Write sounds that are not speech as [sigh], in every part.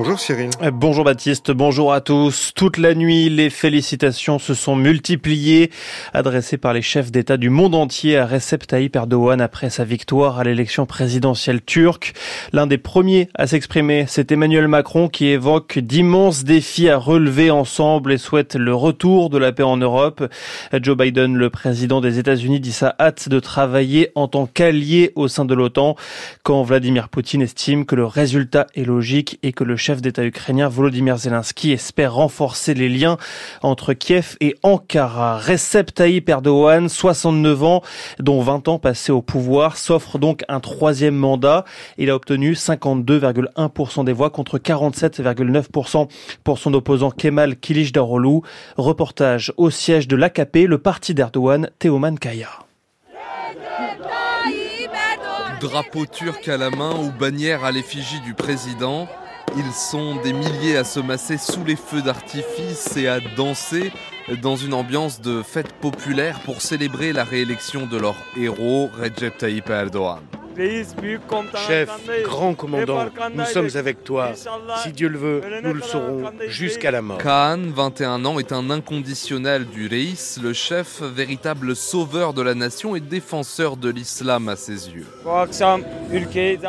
Bonjour Cyril. Euh, bonjour Baptiste, bonjour à tous. Toute la nuit, les félicitations se sont multipliées, adressées par les chefs d'État du monde entier à Recep Tayyip Erdogan après sa victoire à l'élection présidentielle turque. L'un des premiers à s'exprimer, c'est Emmanuel Macron qui évoque d'immenses défis à relever ensemble et souhaite le retour de la paix en Europe. Joe Biden, le président des États-Unis, dit sa hâte de travailler en tant qu'allié au sein de l'OTAN quand Vladimir Poutine estime que le résultat est logique et que le chef d'État ukrainien Volodymyr Zelensky espère renforcer les liens entre Kiev et Ankara. Recep Tayyip Erdogan, 69 ans, dont 20 ans passés au pouvoir, s'offre donc un troisième mandat. Il a obtenu 52,1% des voix contre 47,9% pour son opposant Kemal Kilicdaroglu. Reportage au siège de l'AKP, le parti d'Erdogan, Teoman Kaya. Drapeau turc à la main ou bannière à l'effigie du président, ils sont des milliers à se masser sous les feux d'artifice et à danser dans une ambiance de fête populaire pour célébrer la réélection de leur héros Recep Tayyip Erdogan. Chef, grand commandant, nous sommes avec toi. Si Dieu le veut, nous le saurons jusqu'à la mort. Khan, 21 ans, est un inconditionnel du Reis, le chef, véritable sauveur de la nation et défenseur de l'islam à ses yeux.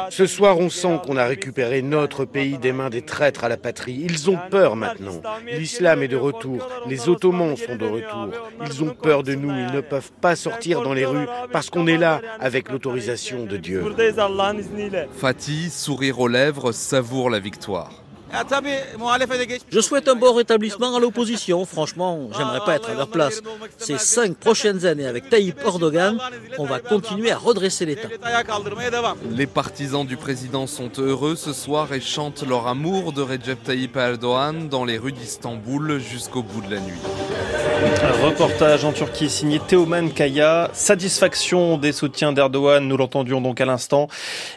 Ce soir, on sent qu'on a récupéré notre pays des mains des traîtres à la patrie. Ils ont peur maintenant. L'islam est de retour. Les Ottomans sont de retour. Ils ont peur de nous. Ils ne peuvent pas sortir dans les rues parce qu'on est là avec l'autorisation de Dieu. Fatih, sourire aux lèvres, savoure la victoire. Je souhaite un bon rétablissement à l'opposition. Franchement, j'aimerais pas être à leur place. Ces cinq prochaines années avec Tayyip Erdogan, on va continuer à redresser l'État. Les partisans du président sont heureux ce soir et chantent leur amour de Recep Tayyip Erdogan dans les rues d'Istanbul jusqu'au bout de la nuit. Un reportage en Turquie signé Teoman Kaya. Satisfaction des soutiens d'Erdogan, nous l'entendions donc à l'instant,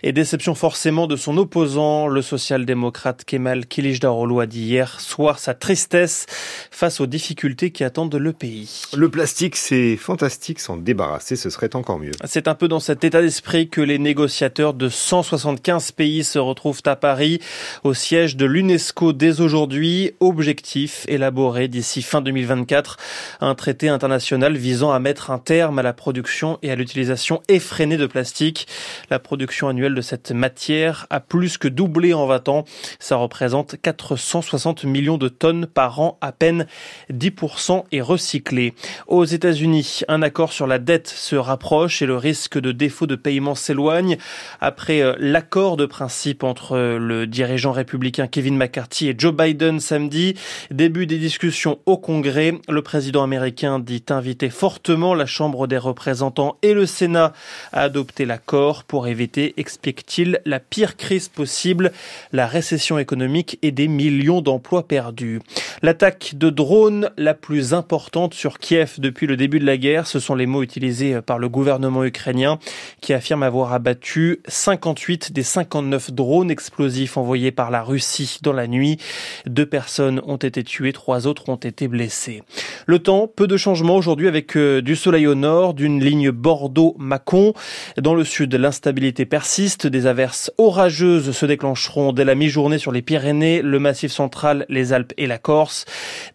et déception forcément de son opposant, le social-démocrate Kemal Kilicdaroglu a dit hier soir sa tristesse face aux difficultés qui attendent le pays. Le plastique, c'est fantastique, s'en débarrasser, ce serait encore mieux. C'est un peu dans cet état d'esprit que les négociateurs de 175 pays se retrouvent à Paris, au siège de l'UNESCO dès aujourd'hui. Objectif élaboré d'ici fin 2024, un traité international visant à mettre un terme à la production et à l'utilisation effrénée de plastique. La production annuelle de cette matière a plus que doublé en 20 ans. Ça représente 460 millions de tonnes par an, à peine 10% est recyclé. Aux États-Unis, un accord sur la dette se rapproche et le risque de défaut de paiement s'éloigne. Après euh, l'accord de principe entre euh, le dirigeant républicain Kevin McCarthy et Joe Biden samedi, début des discussions au Congrès, le président américain dit inviter fortement la Chambre des représentants et le Sénat à adopter l'accord pour éviter, explique-t-il, la pire crise possible, la récession économique et des millions d'emplois perdus. L'attaque de drones la plus importante sur Kiev depuis le début de la guerre, ce sont les mots utilisés par le gouvernement ukrainien qui affirme avoir abattu 58 des 59 drones explosifs envoyés par la Russie dans la nuit. Deux personnes ont été tuées, trois autres ont été blessées. Le temps, peu de changements aujourd'hui avec euh, du soleil au nord, d'une ligne Bordeaux-Mâcon. Dans le sud, l'instabilité persiste, des averses orageuses se déclencheront dès la mi-journée sur les Pyrénées, le Massif central, les Alpes et la Corse.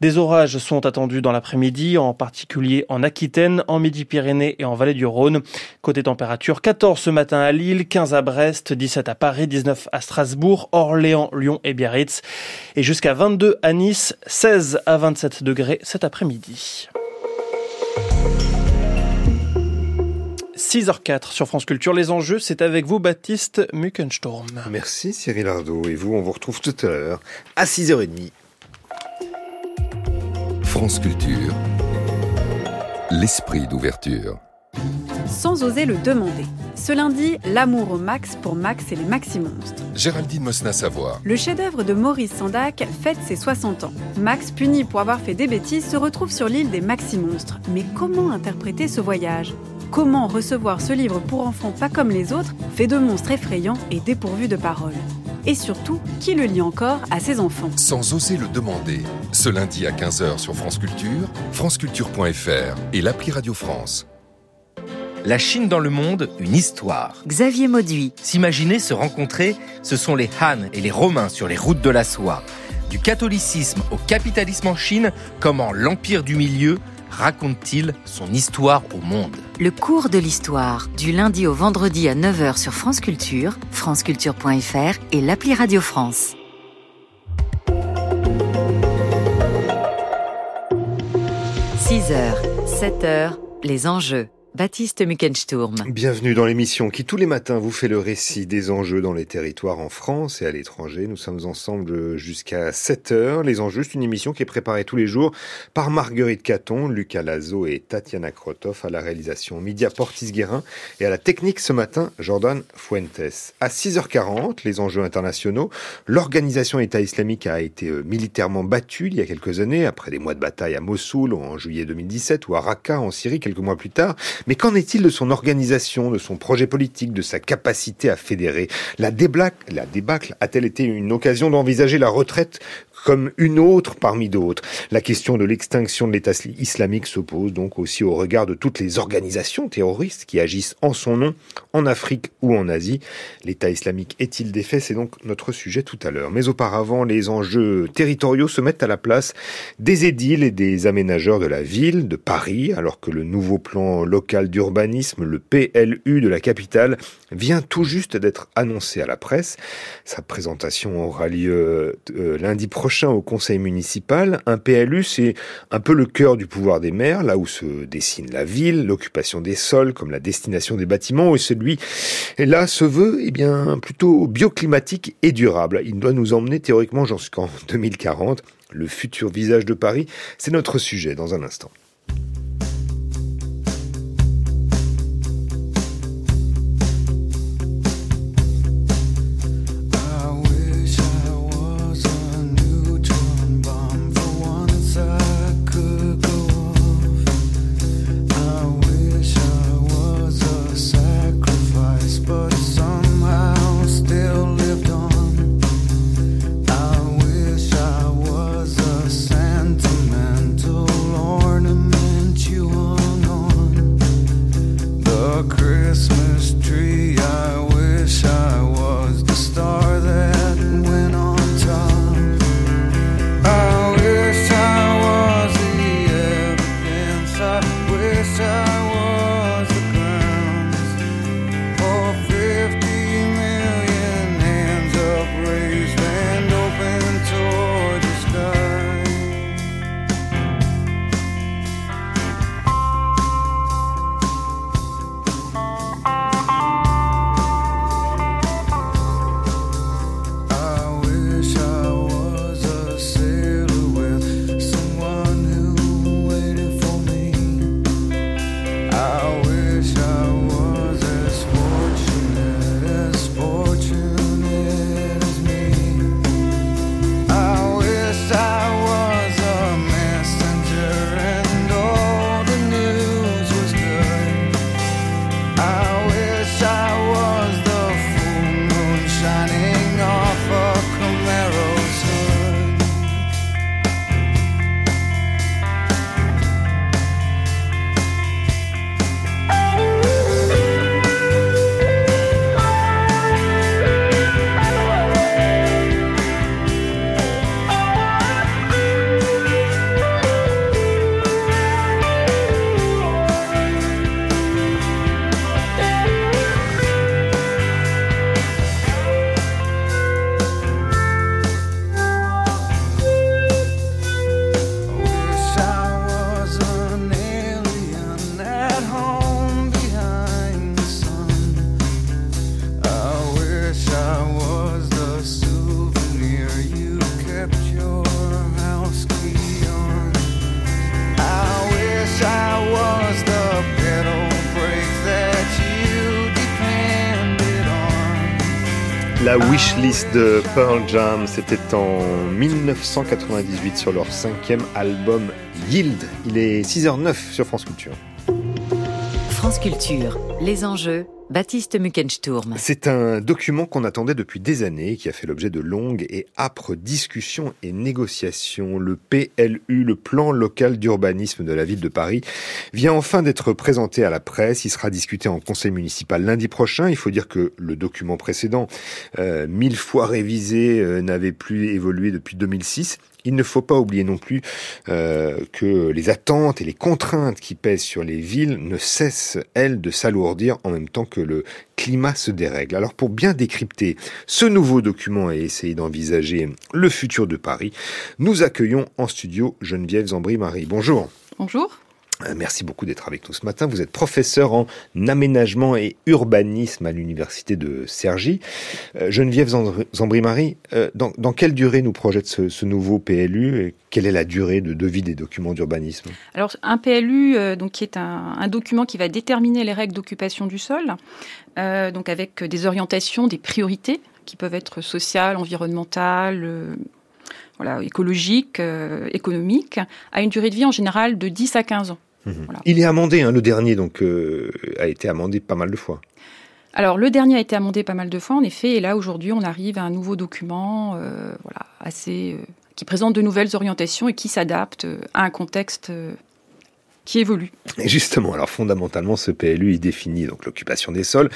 Des orages sont attendus dans l'après-midi, en particulier en Aquitaine, en Midi-Pyrénées et en Vallée du Rhône. Côté température, 14 ce matin à Lille, 15 à Brest, 17 à Paris, 19 à Strasbourg, Orléans, Lyon et Biarritz. Et jusqu'à 22 à Nice, 16 à 27 degrés cet après-midi. 6h04 sur France Culture. Les enjeux, c'est avec vous, Baptiste Muckensturm. Merci Cyril Ardo. Et vous, on vous retrouve tout à l'heure à 6h30. France Culture. L'esprit d'ouverture. Sans oser le demander. Ce lundi, l'amour au max pour Max et les Maxi Monstres. Géraldine Mosna-Savoie. Le chef-d'œuvre de Maurice Sandac fête ses 60 ans. Max, puni pour avoir fait des bêtises, se retrouve sur l'île des Maxi Monstres. Mais comment interpréter ce voyage? Comment recevoir ce livre pour enfants pas comme les autres, fait de monstres effrayants et dépourvus de paroles? Et surtout, qui le lit encore à ses enfants? Sans oser le demander. Ce lundi à 15h sur France Culture, franceculture.fr et l'appli Radio France. La Chine dans le monde, une histoire. Xavier Mauduit. S'imaginer se rencontrer, ce sont les Han et les Romains sur les routes de la soie. Du catholicisme au capitalisme en Chine, comment l'Empire du Milieu raconte-t-il son histoire au monde Le cours de l'histoire, du lundi au vendredi à 9h sur France Culture, franceculture.fr et l'appli Radio France. 6h, 7h, les enjeux. Baptiste Muckensturm. Bienvenue dans l'émission qui tous les matins vous fait le récit des enjeux dans les territoires en France et à l'étranger. Nous sommes ensemble jusqu'à 7 heures. Les enjeux, c'est une émission qui est préparée tous les jours par Marguerite Caton, Lucas Lazo et Tatiana Krotov à la réalisation Media Portis-Guérin et à la technique ce matin Jordan Fuentes. À 6h40, les enjeux internationaux. L'organisation État islamique a été euh, militairement battue il y a quelques années après des mois de bataille à Mossoul en juillet 2017 ou à Raqqa en Syrie quelques mois plus tard. Mais qu'en est-il de son organisation, de son projet politique, de sa capacité à fédérer? La débâcle, a-t-elle été une occasion d'envisager la retraite comme une autre parmi d'autres. La question de l'extinction de l'État islamique se pose donc aussi au regard de toutes les organisations terroristes qui agissent en son nom en Afrique ou en Asie. L'État islamique est-il défait C'est donc notre sujet tout à l'heure. Mais auparavant, les enjeux territoriaux se mettent à la place des édiles et des aménageurs de la ville, de Paris, alors que le nouveau plan local d'urbanisme, le PLU de la capitale, vient tout juste d'être annoncé à la presse. Sa présentation aura lieu euh, lundi prochain au conseil municipal, un PLU, c'est un peu le cœur du pouvoir des maires, là où se dessine la ville, l'occupation des sols, comme la destination des bâtiments, et celui, et là, se veut, eh bien, plutôt bioclimatique et durable. Il doit nous emmener théoriquement jusqu'en [laughs] 2040. Le futur visage de Paris, c'est notre sujet dans un instant. Wishlist de Pearl Jam, c'était en 1998 sur leur cinquième album Yield. Il est 6h09 sur France Culture. France Culture, les enjeux Baptiste Muckensturm. C'est un document qu'on attendait depuis des années, qui a fait l'objet de longues et âpres discussions et négociations. Le PLU, le plan local d'urbanisme de la ville de Paris, vient enfin d'être présenté à la presse. Il sera discuté en conseil municipal lundi prochain. Il faut dire que le document précédent, euh, mille fois révisé, euh, n'avait plus évolué depuis 2006. Il ne faut pas oublier non plus euh, que les attentes et les contraintes qui pèsent sur les villes ne cessent, elles, de s'alourdir en même temps que le climat se dérègle. Alors pour bien décrypter ce nouveau document et essayer d'envisager le futur de Paris, nous accueillons en studio Geneviève Zambry-Marie. Bonjour. Bonjour. Euh, merci beaucoup d'être avec nous ce matin. Vous êtes professeur en aménagement et urbanisme à l'université de Cergy. Euh, Geneviève Zambry-Marie, euh, dans, quelle durée nous projette ce, nouveau PLU et quelle est la durée de, vie des documents d'urbanisme? Alors un PLU, donc qui est un, document qui va déterminer les règles d'occupation du sol, donc avec des orientations, des priorités qui peuvent être sociales, environnementales, voilà, écologiques, économiques, a une durée de vie en général de 10 à 15 ans. Mhm. Il est amendé, hein, le dernier donc euh, a été amendé pas mal de fois. Alors le dernier a été amendé pas mal de fois en effet, et là aujourd'hui on arrive à un nouveau document, euh, voilà, assez euh, qui présente de nouvelles orientations et qui s'adapte à un contexte qui évolue. Et justement, alors fondamentalement, ce PLU il définit donc l'occupation des sols.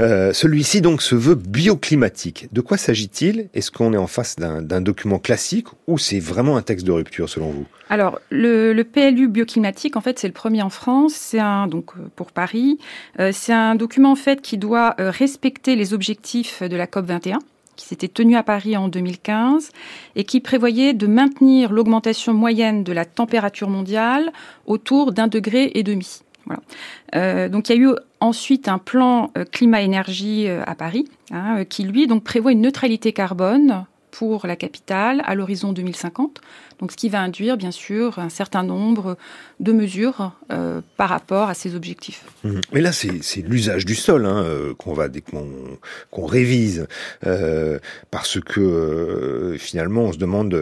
Euh, Celui-ci donc se veut bioclimatique. De quoi s'agit-il? Est-ce qu'on est en face d'un document classique ou c'est vraiment un texte de rupture selon vous? Alors le, le, PLU bioclimatique, en fait, c'est le premier en France. C'est un donc euh, pour Paris. Euh, c'est un document en fait qui doit respecter les objectifs de la COP 21 qui s'était tenu à Paris en 2015 et qui prévoyait de maintenir l'augmentation moyenne de la température mondiale autour d'un degré et demi. Voilà. Euh, donc il y a eu ensuite un plan euh, climat-énergie euh, à Paris hein, qui lui prévoit une neutralité carbone pour la capitale à l'horizon 2050. Donc, ce qui va induire, bien sûr, un certain nombre de mesures euh, par rapport à ces objectifs. Mmh. Mais là, c'est l'usage du sol hein, euh, qu'on va qu'on révise, euh, parce que finalement, on se demande,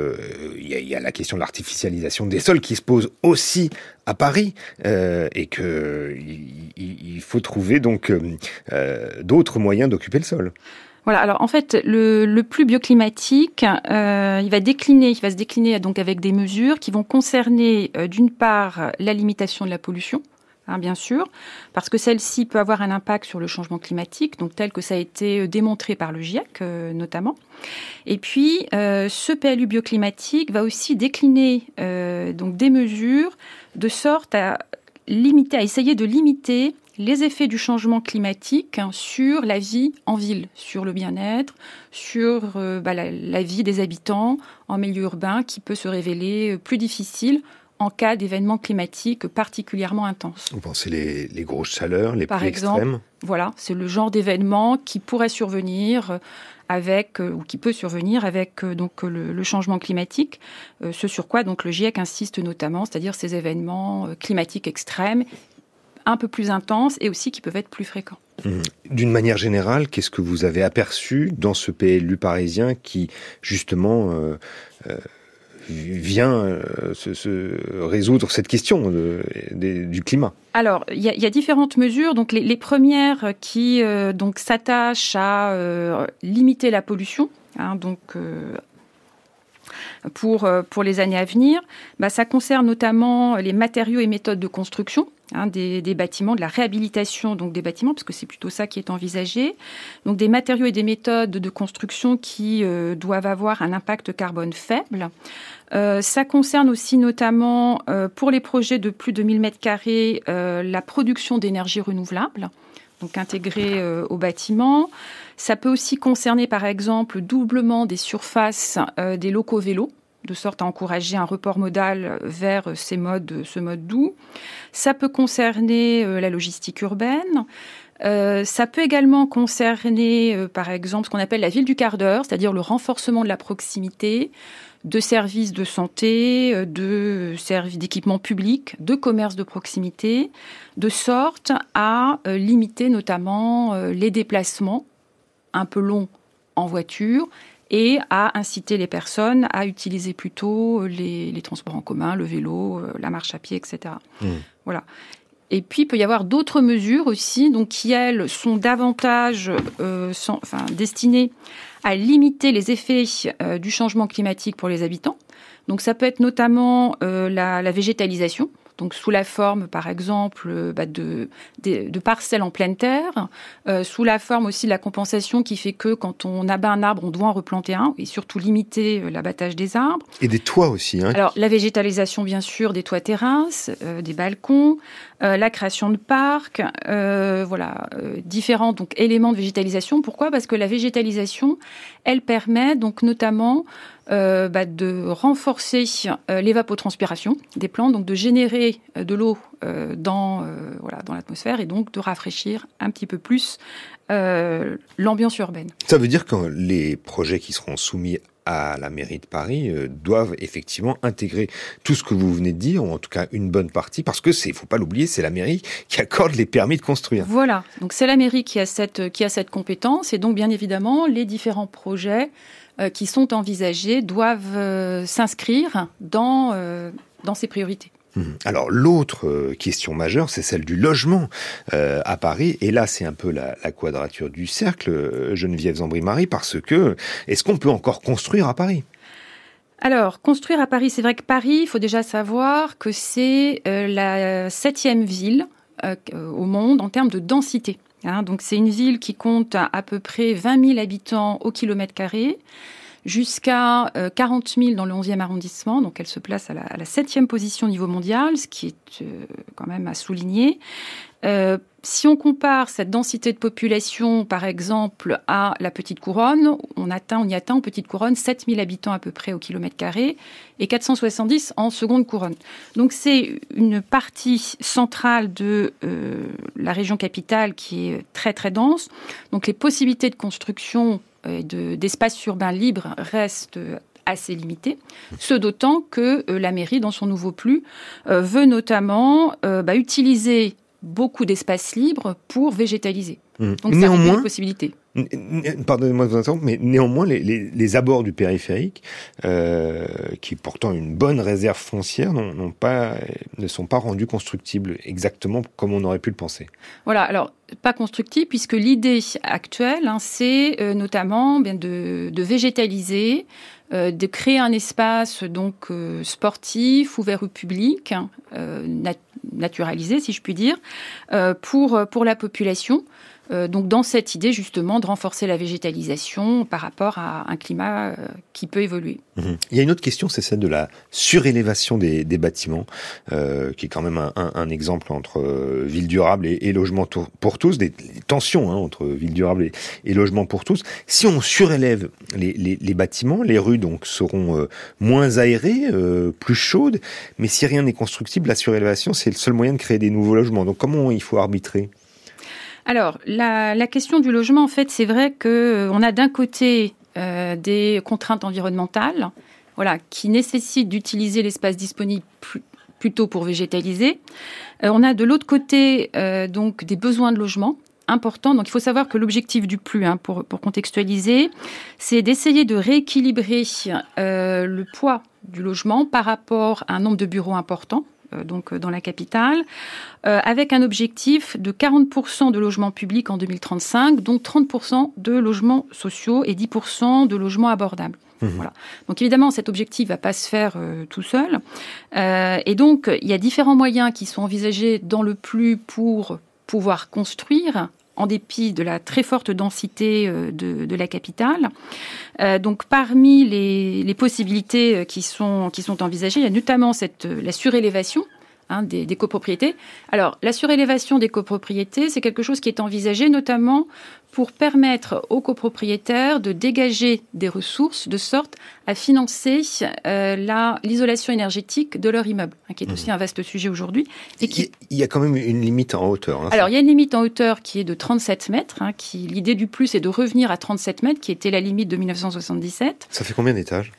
il y, a la question de l'artificialisation des sols qui se pose aussi à Paris, et que il, faut trouver donc d'autres moyens d'occuper le sol. Voilà. Alors en fait, le, le plus bioclimatique, euh, il va décliner, il va se décliner donc avec des mesures qui vont concerner euh, d'une part la limitation de la pollution. Hein, bien sûr, parce que celle-ci peut avoir un impact sur le changement climatique, donc tel que ça a été euh, démontré par le GIEC notamment. Et puis, ce PLU bioclimatique va aussi décliner donc des mesures de sorte à limiter, à essayer de limiter les effets du changement climatique sur la vie en ville, sur le bien-être, sur euh, bah, la, vie des habitants en milieu urbain qui peut se révéler euh, plus difficile en cas d'événements climatiques particulièrement intenses. Vous pensez les, les grosses chaleurs, les Par exemple, extrêmes? Voilà, c'est le genre d'événement qui pourrait survenir euh, avec ou qui peut survenir avec donc le, changement climatique, ce sur quoi donc le GIEC insiste notamment, c'est-à-dire ces événements climatiques extrêmes un peu plus intenses et aussi qui peuvent être plus fréquents. Mmh. D'une manière générale, qu'est-ce que vous avez aperçu dans ce PLU parisien qui, justement, euh, euh, vient euh, se, résoudre cette question du climat? Alors, il y, a différentes mesures. Donc, les, premières qui donc s'attachent à limiter la pollution. Hein, donc, pour, pour les années à venir, bah, ça concerne notamment les matériaux et méthodes de construction. Hein, des, bâtiments, de la réhabilitation donc des bâtiments, parce que c'est plutôt ça qui est envisagé. Donc des matériaux et des méthodes de construction qui euh, doivent avoir un impact carbone faible. Euh, ça concerne aussi notamment euh, pour les projets de plus de 1000 mètres carrés la production d'énergie renouvelable, donc intégrée au bâtiment. Ça peut aussi concerner par exemple le doublement des surfaces des locaux vélos de sorte à encourager un report modal vers ces modes, ce mode doux. Ça peut concerner euh, la logistique urbaine. Euh, ça peut également concerner, euh, par exemple, ce qu'on appelle la ville du quart d'heure, c'est-à-dire le renforcement de la proximité de services de santé, de services d'équipement public, de commerce de proximité, de sorte à limiter notamment les déplacements un peu longs en voiture et à inciter les personnes à utiliser plutôt les, transports en commun, le vélo, euh, la marche à pied, etc. Mmh. Voilà. Et puis, il peut y avoir d'autres mesures aussi, donc qui elles sont davantage euh, enfin, destinées à limiter les effets euh, du changement climatique pour les habitants. Donc, ça peut être notamment euh, la, la végétalisation donc sous la forme, par exemple, euh, bah, de, de, parcelles en pleine terre, euh, sous la forme aussi de la compensation qui fait que quand on abat un arbre, on doit en replanter un, et surtout limiter euh, l'abattage des arbres. Et des toits aussi. Hein. Alors la végétalisation, bien sûr, des toits terrasses, des balcons, la création de parcs, voilà, différents donc éléments de végétalisation. Pourquoi? Parce que la végétalisation, elle permet donc notamment euh, bah, de renforcer euh, l'évapotranspiration des plantes, donc de générer euh, de l'eau dans voilà dans l'atmosphère et donc de rafraîchir un petit peu plus l'ambiance urbaine. Ça veut dire que les projets qui seront soumis à la mairie de Paris doivent effectivement intégrer tout ce que vous venez de dire, ou en tout cas une bonne partie, parce que c'est, faut pas l'oublier, c'est la mairie qui accorde les permis de construire. Voilà, donc c'est la mairie qui a cette qui a cette compétence, et donc bien évidemment les différents projets euh, qui sont envisagés doivent euh, s'inscrire dans, euh, dans ces priorités. Mmh. Alors l'autre question majeure, c'est celle du logement à Paris. Et là, c'est un peu la, quadrature du cercle, Geneviève Zambry-Marie, parce que est-ce qu'on peut encore construire à Paris? Alors, construire à Paris, c'est vrai que Paris, il faut déjà savoir que c'est la septième ville au monde en termes de densité. Hein, donc c'est une ville qui compte à, peu près 20 000 habitants au kilomètre carré, jusqu'à 40 euh, 000 dans le 11e arrondissement. Donc elle se place à la, septième position au niveau mondial, ce qui est euh, quand même à souligner. Euh, si on compare cette densité de population, par exemple, à la Petite Couronne, on, y atteint en Petite Couronne 7000 habitants à peu près au kilomètre carré et 470 en Seconde Couronne. Donc c'est une partie centrale de la région capitale qui est très très dense. Donc les possibilités de construction et d'espaces urbains libres restent assez limitées. ce d'autant que euh, la mairie, dans son nouveau plus, veut notamment bah, utiliser beaucoup d'espace libre pour végétaliser. Mmh. Donc néanmoins, une possibilité. Pardonnez-moi de vous interrompre, mais néanmoins, les, les, les abords du périphérique, euh, qui est pourtant une bonne réserve foncière, n'ont pas, ne sont pas rendus constructibles exactement comme on aurait pu le penser. Voilà, alors pas constructibles, puisque l'idée actuelle, hein, c'est euh, notamment bien de, de végétaliser, euh, de créer un espace donc euh, sportif ouvert au public, hein, naturalisé si je puis dire, pour pour la population. Euh, donc dans cette idée justement de renforcer la végétalisation par rapport à un climat euh, qui peut évoluer. Mhm. Il y a une autre question, c'est celle de la surélévation des, bâtiments, euh, qui est quand même un, exemple entre ville durable et, logement pour tous, des, tensions entre ville durable et, logement pour tous. Si on surélève les, bâtiments, les rues donc seront moins aérées, plus chaudes, mais si rien n'est constructible, la surélévation c'est le seul moyen de créer des nouveaux logements. Donc comment il faut arbitrer? Alors, la, question du logement, en fait, c'est vrai qu'on euh, a d'un côté euh, des contraintes environnementales, voilà, qui nécessitent d'utiliser l'espace disponible plutôt pour végétaliser. Euh, on a de l'autre côté donc des besoins de logement importants. Donc, il faut savoir que l'objectif du plus, hein, pour, pour, contextualiser, c'est d'essayer de rééquilibrer le poids du logement par rapport à un nombre de bureaux importants. Euh, donc euh, dans la capitale, euh, avec un objectif de 40% de logements publics en 2035, donc 30% de logements sociaux et 10% de logements abordables. Mmh. Voilà. Donc évidemment, cet objectif va pas se faire tout seul. et donc, il y a différents moyens qui sont envisagés dans le plus pour pouvoir construire en dépit de la très forte densité euh, de, la capitale. Euh, donc parmi les, possibilités euh, qui sont, envisagées, il y a notamment la surélévation Hein, des, copropriétés. Alors, la surélévation des copropriétés, c'est quelque chose qui est envisagé notamment pour permettre aux copropriétaires de dégager des ressources de sorte à financer euh, l'isolation énergétique de leur immeuble, hein, qui est aussi mmh. un vaste sujet aujourd'hui. Il y a quand même une limite en hauteur. Hein, Alors, il y a une limite en hauteur qui est de 37 mètres. qui L'idée du plus est de revenir à 37 mètres, qui était la limite de 1977. Ça fait combien d'étages?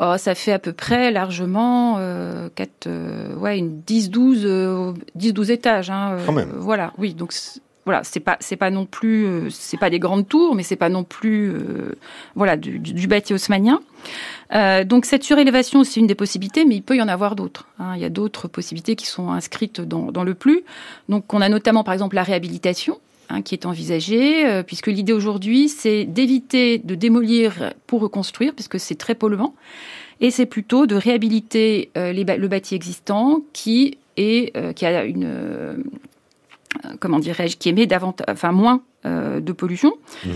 Oh, ça fait à peu près largement euh, euh ouais, une 10-12 euh, 10-12 étages. Hein, euh, Quand même. Voilà, oui. Donc voilà, c'est pas c'est pas non plus euh, c'est pas des grandes tours, mais c'est pas non plus voilà du, du, bâti haussmanien. donc cette surélévation c'est une des possibilités, mais il peut y en avoir d'autres. Hein. Il y a d'autres possibilités qui sont inscrites dans, dans le plus. Donc on a notamment par exemple la réhabilitation. Hein, qui est envisagée, puisque l'idée aujourd'hui, c'est d'éviter de démolir pour reconstruire, puisque c'est très polluant, et c'est plutôt de réhabiliter le bâti existant qui et euh, qui a une euh, comment dirais-je, qui émet davantage, enfin moins euh, de pollution. Mmh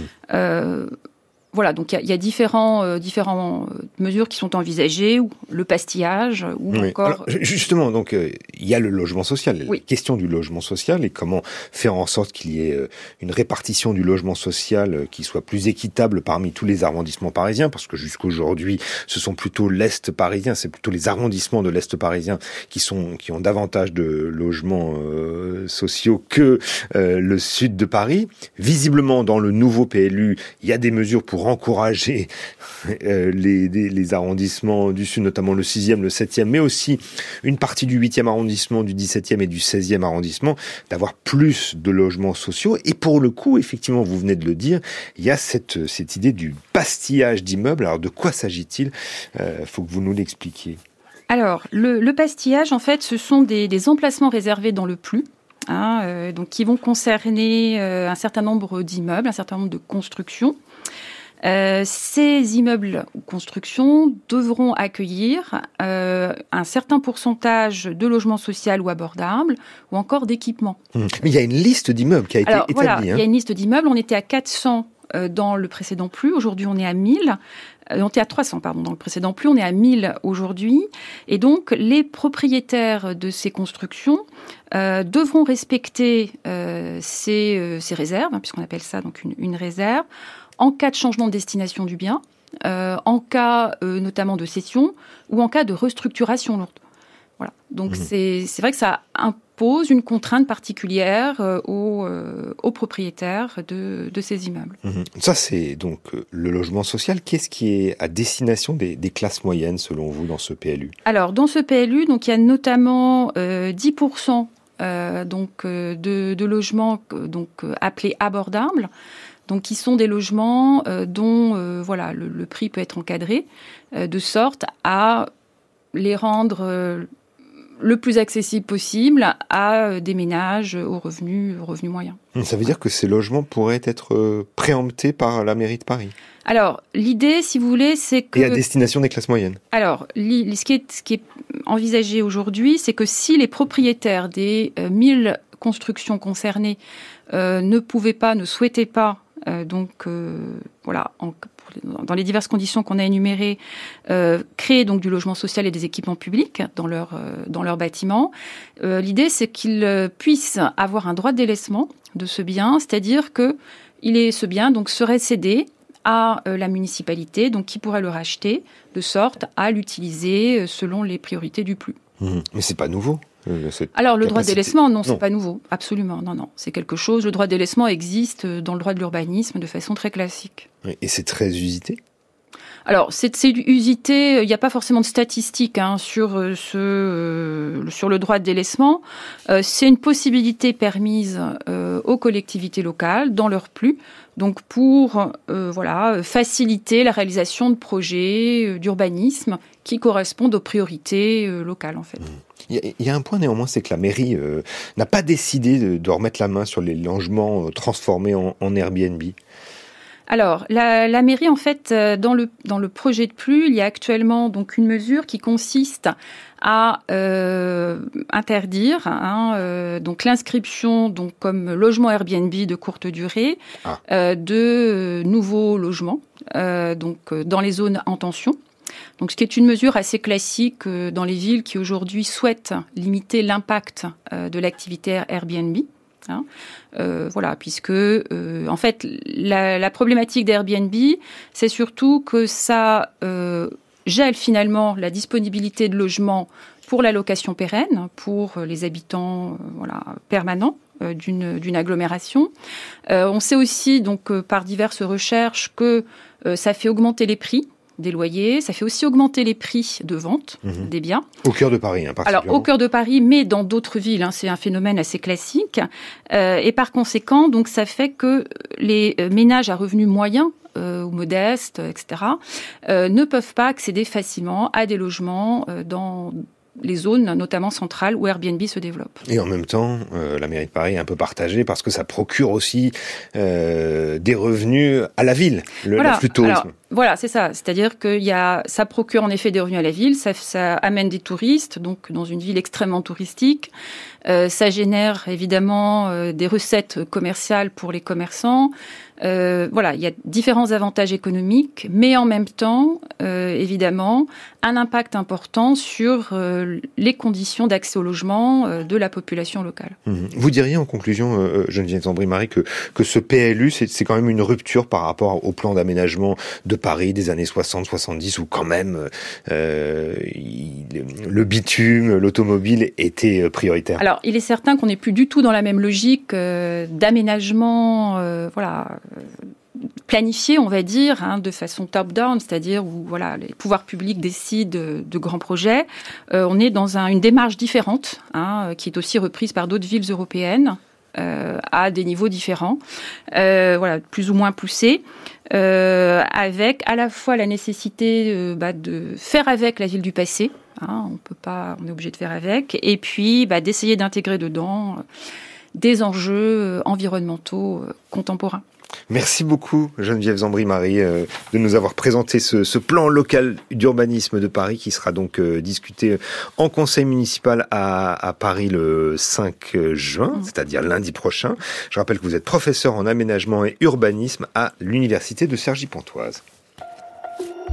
voilà, donc il y, a différents, euh, différents euh, mesures qui sont envisagées, ou le pastillage, ou encore. justement, donc euh, il y a le logement social, la question du logement social et comment faire en sorte qu'il y ait une répartition du logement social qui soit plus équitable parmi tous les arrondissements parisiens, parce que jusqu'aujourd'hui, ce sont plutôt l'est parisien, c'est plutôt les arrondissements de l'est parisien qui sont qui ont davantage de logements sociaux que le sud de Paris. Visiblement, dans le nouveau PLU, il y a des mesures pour encourager euh, les, les, arrondissements du Sud, notamment le 6e, le 7e, mais aussi une partie du 8e arrondissement, du 17e et du 16e arrondissement, d'avoir plus de logements sociaux. Et pour le coup, effectivement, vous venez de le dire, il y a cette, cette idée du pastillage d'immeubles. Alors de quoi s'agit-il? Il euh, faut que vous nous l'expliquiez. Alors, le, pastillage, en fait, ce sont des, des emplacements réservés dans le plus. Hein, euh, donc qui vont concerner un certain nombre d'immeubles, un certain nombre de constructions. Euh, ces immeubles ou constructions devront accueillir euh, un certain pourcentage de logements sociaux ou abordables ou encore d'équipements. Mmh. Mais il y a une liste d'immeubles qui a été établie. Voilà, il y a hein. une liste d'immeubles. On était à 400 euh, dans le précédent plus. Aujourd'hui, on est à 1000. On était à 300, pardon, dans le précédent plus. On est à 1000 aujourd'hui. Et donc, les propriétaires de ces constructions devront respecter ces, ces, réserves, hein, puisqu'on appelle ça donc une, une réserve, en cas de changement de destination du bien, euh, en cas euh, notamment de cession ou en cas de restructuration lourde. Voilà. Donc mmh. c'est vrai que ça impose une contrainte particulière euh, aux, propriétaires de, ces immeubles. Mmh. Ça c'est donc le logement social. Qu'est-ce qui est à destination des, classes moyennes selon vous dans ce PLU Alors dans ce PLU, donc il y a notamment 10% donc de, de, logements donc appelés abordables donc qui sont des logements euh, dont euh, voilà le, prix peut être encadré euh, de sorte à les rendre le plus accessible possible à des ménages aux revenus, revenus moyens. Ça veut dire que ces logements pourraient être préemptés par la mairie de Paris. Alors, l'idée, si vous voulez, c'est que... Et à destination des classes moyennes. Alors, ce qui est, ce qui est envisagé aujourd'hui, c'est que si les propriétaires des 1000 constructions concernées ne pouvaient pas, ne souhaitaient pas donc euh, voilà, dans les diverses conditions qu'on a énumérées, euh, créer donc du logement social et des équipements publics dans leur dans bâtiment. L'idée c'est qu'ils puissent avoir un droit de délaissement de ce bien, c'est-à-dire que il est ce bien donc serait cédé à la municipalité, donc qui pourrait le racheter de sorte à l'utiliser selon les priorités du plus. Mmh. Mais c'est pas nouveau. Euh, Alors le droit de délaissement, non, c'est pas nouveau, absolument, non, non, c'est quelque chose. Le droit de délaissement existe dans le droit de l'urbanisme de façon très classique. Et c'est très usité? Alors, c'est usité. Il n'y a pas forcément de statistiques hein, sur euh, ce, euh, sur le droit de délaissement. c'est une possibilité permise aux collectivités locales dans leur plus, donc pour voilà faciliter la réalisation de projets d'urbanisme qui correspondent aux priorités locales en fait. Mmh. Il y, a un point néanmoins, c'est que la mairie euh, n'a pas décidé de, remettre la main sur les logements euh, transformés en, Airbnb. Alors, la, mairie, en fait, euh, dans le, dans le projet de plus, il y a actuellement donc une mesure qui consiste à interdire hein, donc l'inscription donc comme logement Airbnb de courte durée ah. de nouveaux logements donc dans les zones en tension. Donc, ce qui est une mesure assez classique euh, dans les villes qui aujourd'hui souhaitent limiter l'impact euh, de l'activité Airbnb. Hein. Euh, voilà, puisque en fait la, problématique d'Airbnb, c'est surtout que ça gèle finalement la disponibilité de logements pour la location pérenne, pour les habitants voilà, permanents d'une agglomération. on sait aussi donc par diverses recherches que ça fait augmenter les prix des loyers, ça fait aussi augmenter les prix de vente mhm. des biens. Au cœur de Paris, hein, Alors, au cœur de Paris, mais dans d'autres villes, hein, c'est un phénomène assez classique. Euh, et par conséquent, donc, ça fait que les euh, ménages à revenus moyens euh, ou modestes, etc., ne peuvent pas accéder facilement à des logements dans les zones, notamment centrales, où Airbnb se développe. Et en même temps, euh, la mairie de Paris est un peu partagée parce que ça procure aussi euh, des revenus à la ville, le, voilà. tourisme. voilà, c'est ça. C'est-à-dire que y a, ça procure en effet des revenus à la ville, ça, ça amène des touristes, donc dans une ville extrêmement touristique. Euh, ça génère évidemment euh, des recettes commerciales pour les commerçants. Euh, voilà, il y a différents avantages économiques, mais en même temps, euh, évidemment, un impact important sur euh, les conditions d'accès au logement euh, de la population locale. Mmh. Vous diriez en conclusion, Geneviève Zambry-Marie, que, que ce PLU, c'est quand même une rupture par rapport au plan d'aménagement de Paris des années 60-70, où quand même il, le bitume, l'automobile était prioritaire Alors, il est certain qu'on n'est plus du tout dans la même logique d'aménagement, voilà planifié, on va dire, hein, de façon top-down, c'est-à-dire où voilà, les pouvoirs publics décident de, grands projets. Euh, on est dans une démarche différente, hein, qui est aussi reprise par d'autres villes européennes. Euh, à des niveaux différents, euh, voilà, plus ou moins poussés, avec à la fois la nécessité bah, de faire avec la ville du passé, hein, on peut pas, on est obligé de faire avec, et puis bah, d'essayer d'intégrer dedans des enjeux environnementaux contemporains. Merci beaucoup Geneviève Zambry-Marie euh, de nous avoir présenté ce, plan local d'urbanisme de Paris qui sera donc euh, discuté en conseil municipal à, Paris le 5 juin, mmh. c'est-à-dire lundi prochain. Je rappelle que vous êtes professeur en aménagement et urbanisme à l'université de Cergy-Pontoise.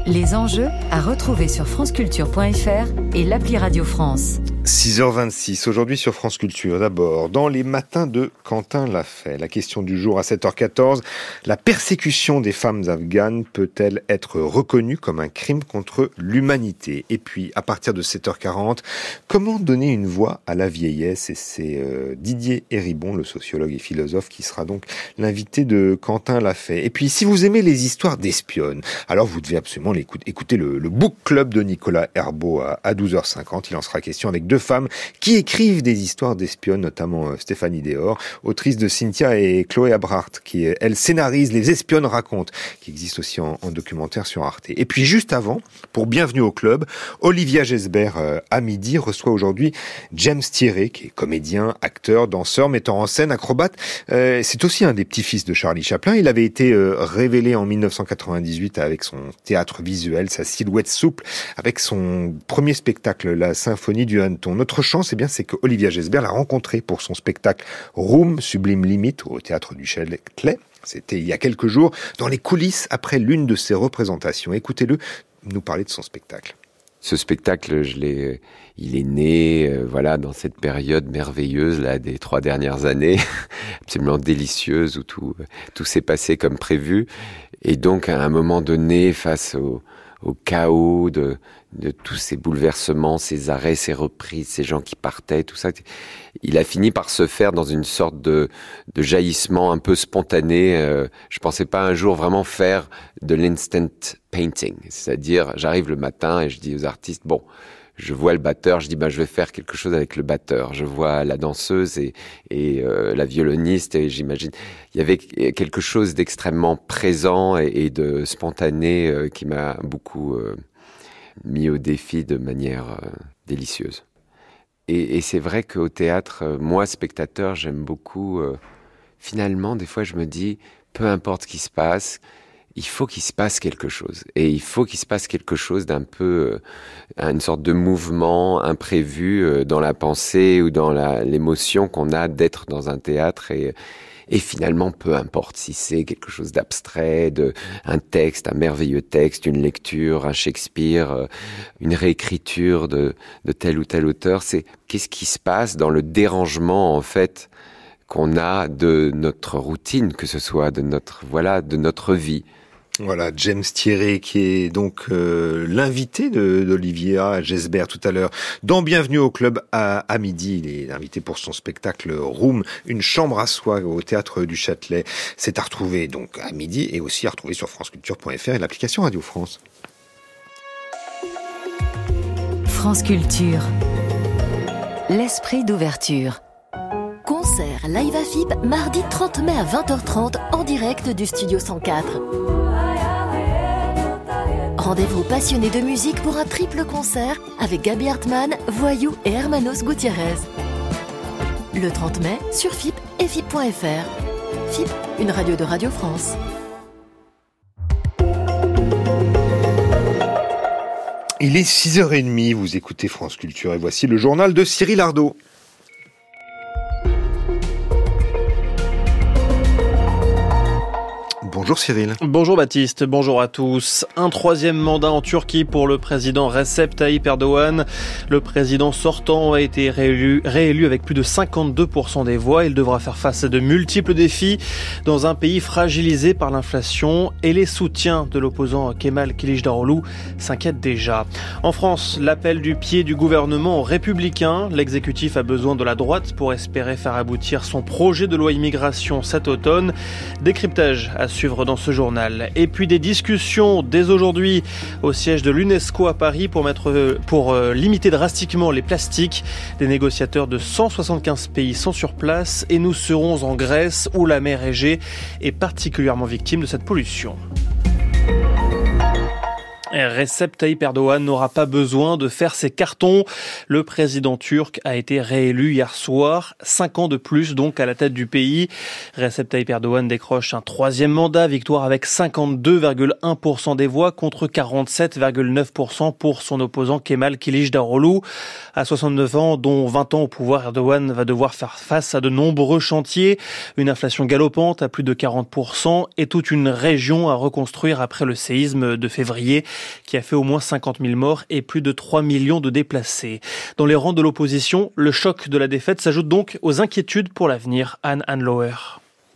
Les enjeux à retrouver sur franceculture.fr et l'appli Radio France. 6h26, aujourd'hui sur France Culture. D'abord, dans les matins de Quentin Lafay, la question du jour à 7h14, la persécution des femmes afghanes peut-elle être reconnue comme un crime contre l'humanité? Et puis, à partir de 7h40, comment donner une voix à la vieillesse? Et c'est euh, Didier Héribon, le sociologue et philosophe, qui sera donc l'invité de Quentin Lafay. Et puis, si vous aimez les histoires d'espionnes, alors vous devez absolument écouter le, Book Club de Nicolas Herbeau à, à 12h50. Il en sera question avec deux femmes qui écrivent des histoires d'espionnes, notamment euh, Stéphanie Deor, autrice de Cynthia et Chloé Abrart, qui, elle, scénarise Les espionnes racontent, qui existe aussi en, documentaire sur Arte. Et puis juste avant, pour Bienvenue au Club, Olivia Gesbert, euh, à midi, reçoit aujourd'hui James Thierry, qui est comédien, acteur, danseur, metteur en scène, acrobate. Euh, c'est aussi un des petits-fils de Charlie Chaplin. Il avait été révélé en 1998 avec son théâtre visuel, sa silhouette souple, avec son premier spectacle, La Symphonie du Hanneton notre chance, eh bien, c'est que Olivia Gesbert l'a rencontré pour son spectacle Room Sublime Limite au théâtre du Châtelet. C'était il y a quelques jours, dans les coulisses après l'une de ses représentations. Écoutez-le nous parler de son spectacle. Ce spectacle, je l'ai, il est né, euh, voilà, dans cette période merveilleuse là des trois dernières années, [laughs] absolument délicieuse où tout tout s'est passé comme prévu. Et donc à un moment donné, face au, au chaos de, tous ces bouleversements, ces arrêts, ces reprises, ces gens qui partaient, tout ça. Il a fini par se faire dans une sorte de, de jaillissement un peu spontané. Euh, je pensais pas un jour vraiment faire de l'instant painting, c'est-à-dire j'arrive le matin et je dis aux artistes bon. Je vois le batteur, je dis ben je vais faire quelque chose avec le batteur. Je vois la danseuse et, euh, la violoniste et j'imagine il y avait quelque chose d'extrêmement présent et, de spontané euh, qui m'a beaucoup euh, mis au défi de manière délicieuse. Et, et c'est vrai qu'au théâtre, moi, spectateur, j'aime beaucoup. Finalement, des fois, je me dis, peu importe ce qui se passe, il faut qu'il se passe quelque chose. Et il faut qu'il se passe quelque chose d'un peu, une sorte de mouvement imprévu dans la pensée ou dans l'émotion qu'on a d'être dans un théâtre. Et, finalement, peu importe si c'est quelque chose d'abstrait, un texte, un merveilleux texte, une lecture, un Shakespeare, euh, une réécriture de, de tel ou tel auteur, c'est qu'est-ce qui se passe dans le dérangement en fait qu'on a de notre routine, que ce soit de notre voilà, de notre vie. Voilà, James Thierry qui est donc euh, l'invité d'Olivia Gesbert tout à l'heure dans Bienvenue au club à, à, midi. Il est invité pour son spectacle Room, une chambre à soi au théâtre du Châtelet. C'est à retrouver donc à midi et aussi à retrouver sur franceculture.fr et l'application Radio France. France Culture. L'esprit d'ouverture. Concert Live AFIP, mardi 30 mai à 20h30 en direct du Studio 104. Rendez-vous passionnés de musique pour un triple concert avec Gabi Hartmann, Voyou et Hermanos Gutiérrez. Le 30 mai sur FIP et FIP.fr. FIP, une radio de Radio France. Il est 6h30, vous écoutez France Culture et voici le journal de Cyril Ardo. Bonjour Cyril. Bonjour Baptiste, bonjour à tous. Un troisième mandat en Turquie pour le président Recep Tayyip Erdogan. Le président sortant a été réélu, avec plus de 52% des voix. Il devra faire face à de multiples défis dans un pays fragilisé par l'inflation et les soutiens de l'opposant Kemal Kılıçdaroğlu s'inquiètent déjà. En France, l'appel du pied du gouvernement républicain. L'exécutif a besoin de la droite pour espérer faire aboutir son projet de loi immigration cet automne. Décryptage à suivre dans ce journal. Et puis des discussions dès aujourd'hui au siège de l'UNESCO à Paris pour, mettre, pour euh, limiter drastiquement les plastiques. Des négociateurs de 175 pays sont sur place et nous serons en Grèce où la mer Égée est particulièrement victime de cette pollution. Recep Tayyip Erdogan n'aura pas besoin de faire ses cartons. Le président turc a été réélu hier soir, cinq ans de plus donc à la tête du pays. Recep Tayyip Erdogan décroche un troisième mandat, victoire avec 52,1% des voix contre 47,9% pour son opposant Kemal Kılıçdaroğlu. À 69 ans, dont 20 ans au pouvoir, Erdogan va devoir faire face à de nombreux chantiers, une inflation galopante à plus de 40% et toute une région à reconstruire après le séisme de février qui a fait au moins 50 000 morts et plus de 3 millions de déplacés. Dans les rangs de l'opposition, le choc de la défaite s'ajoute donc aux inquiétudes pour l'avenir. Anne Hanlower.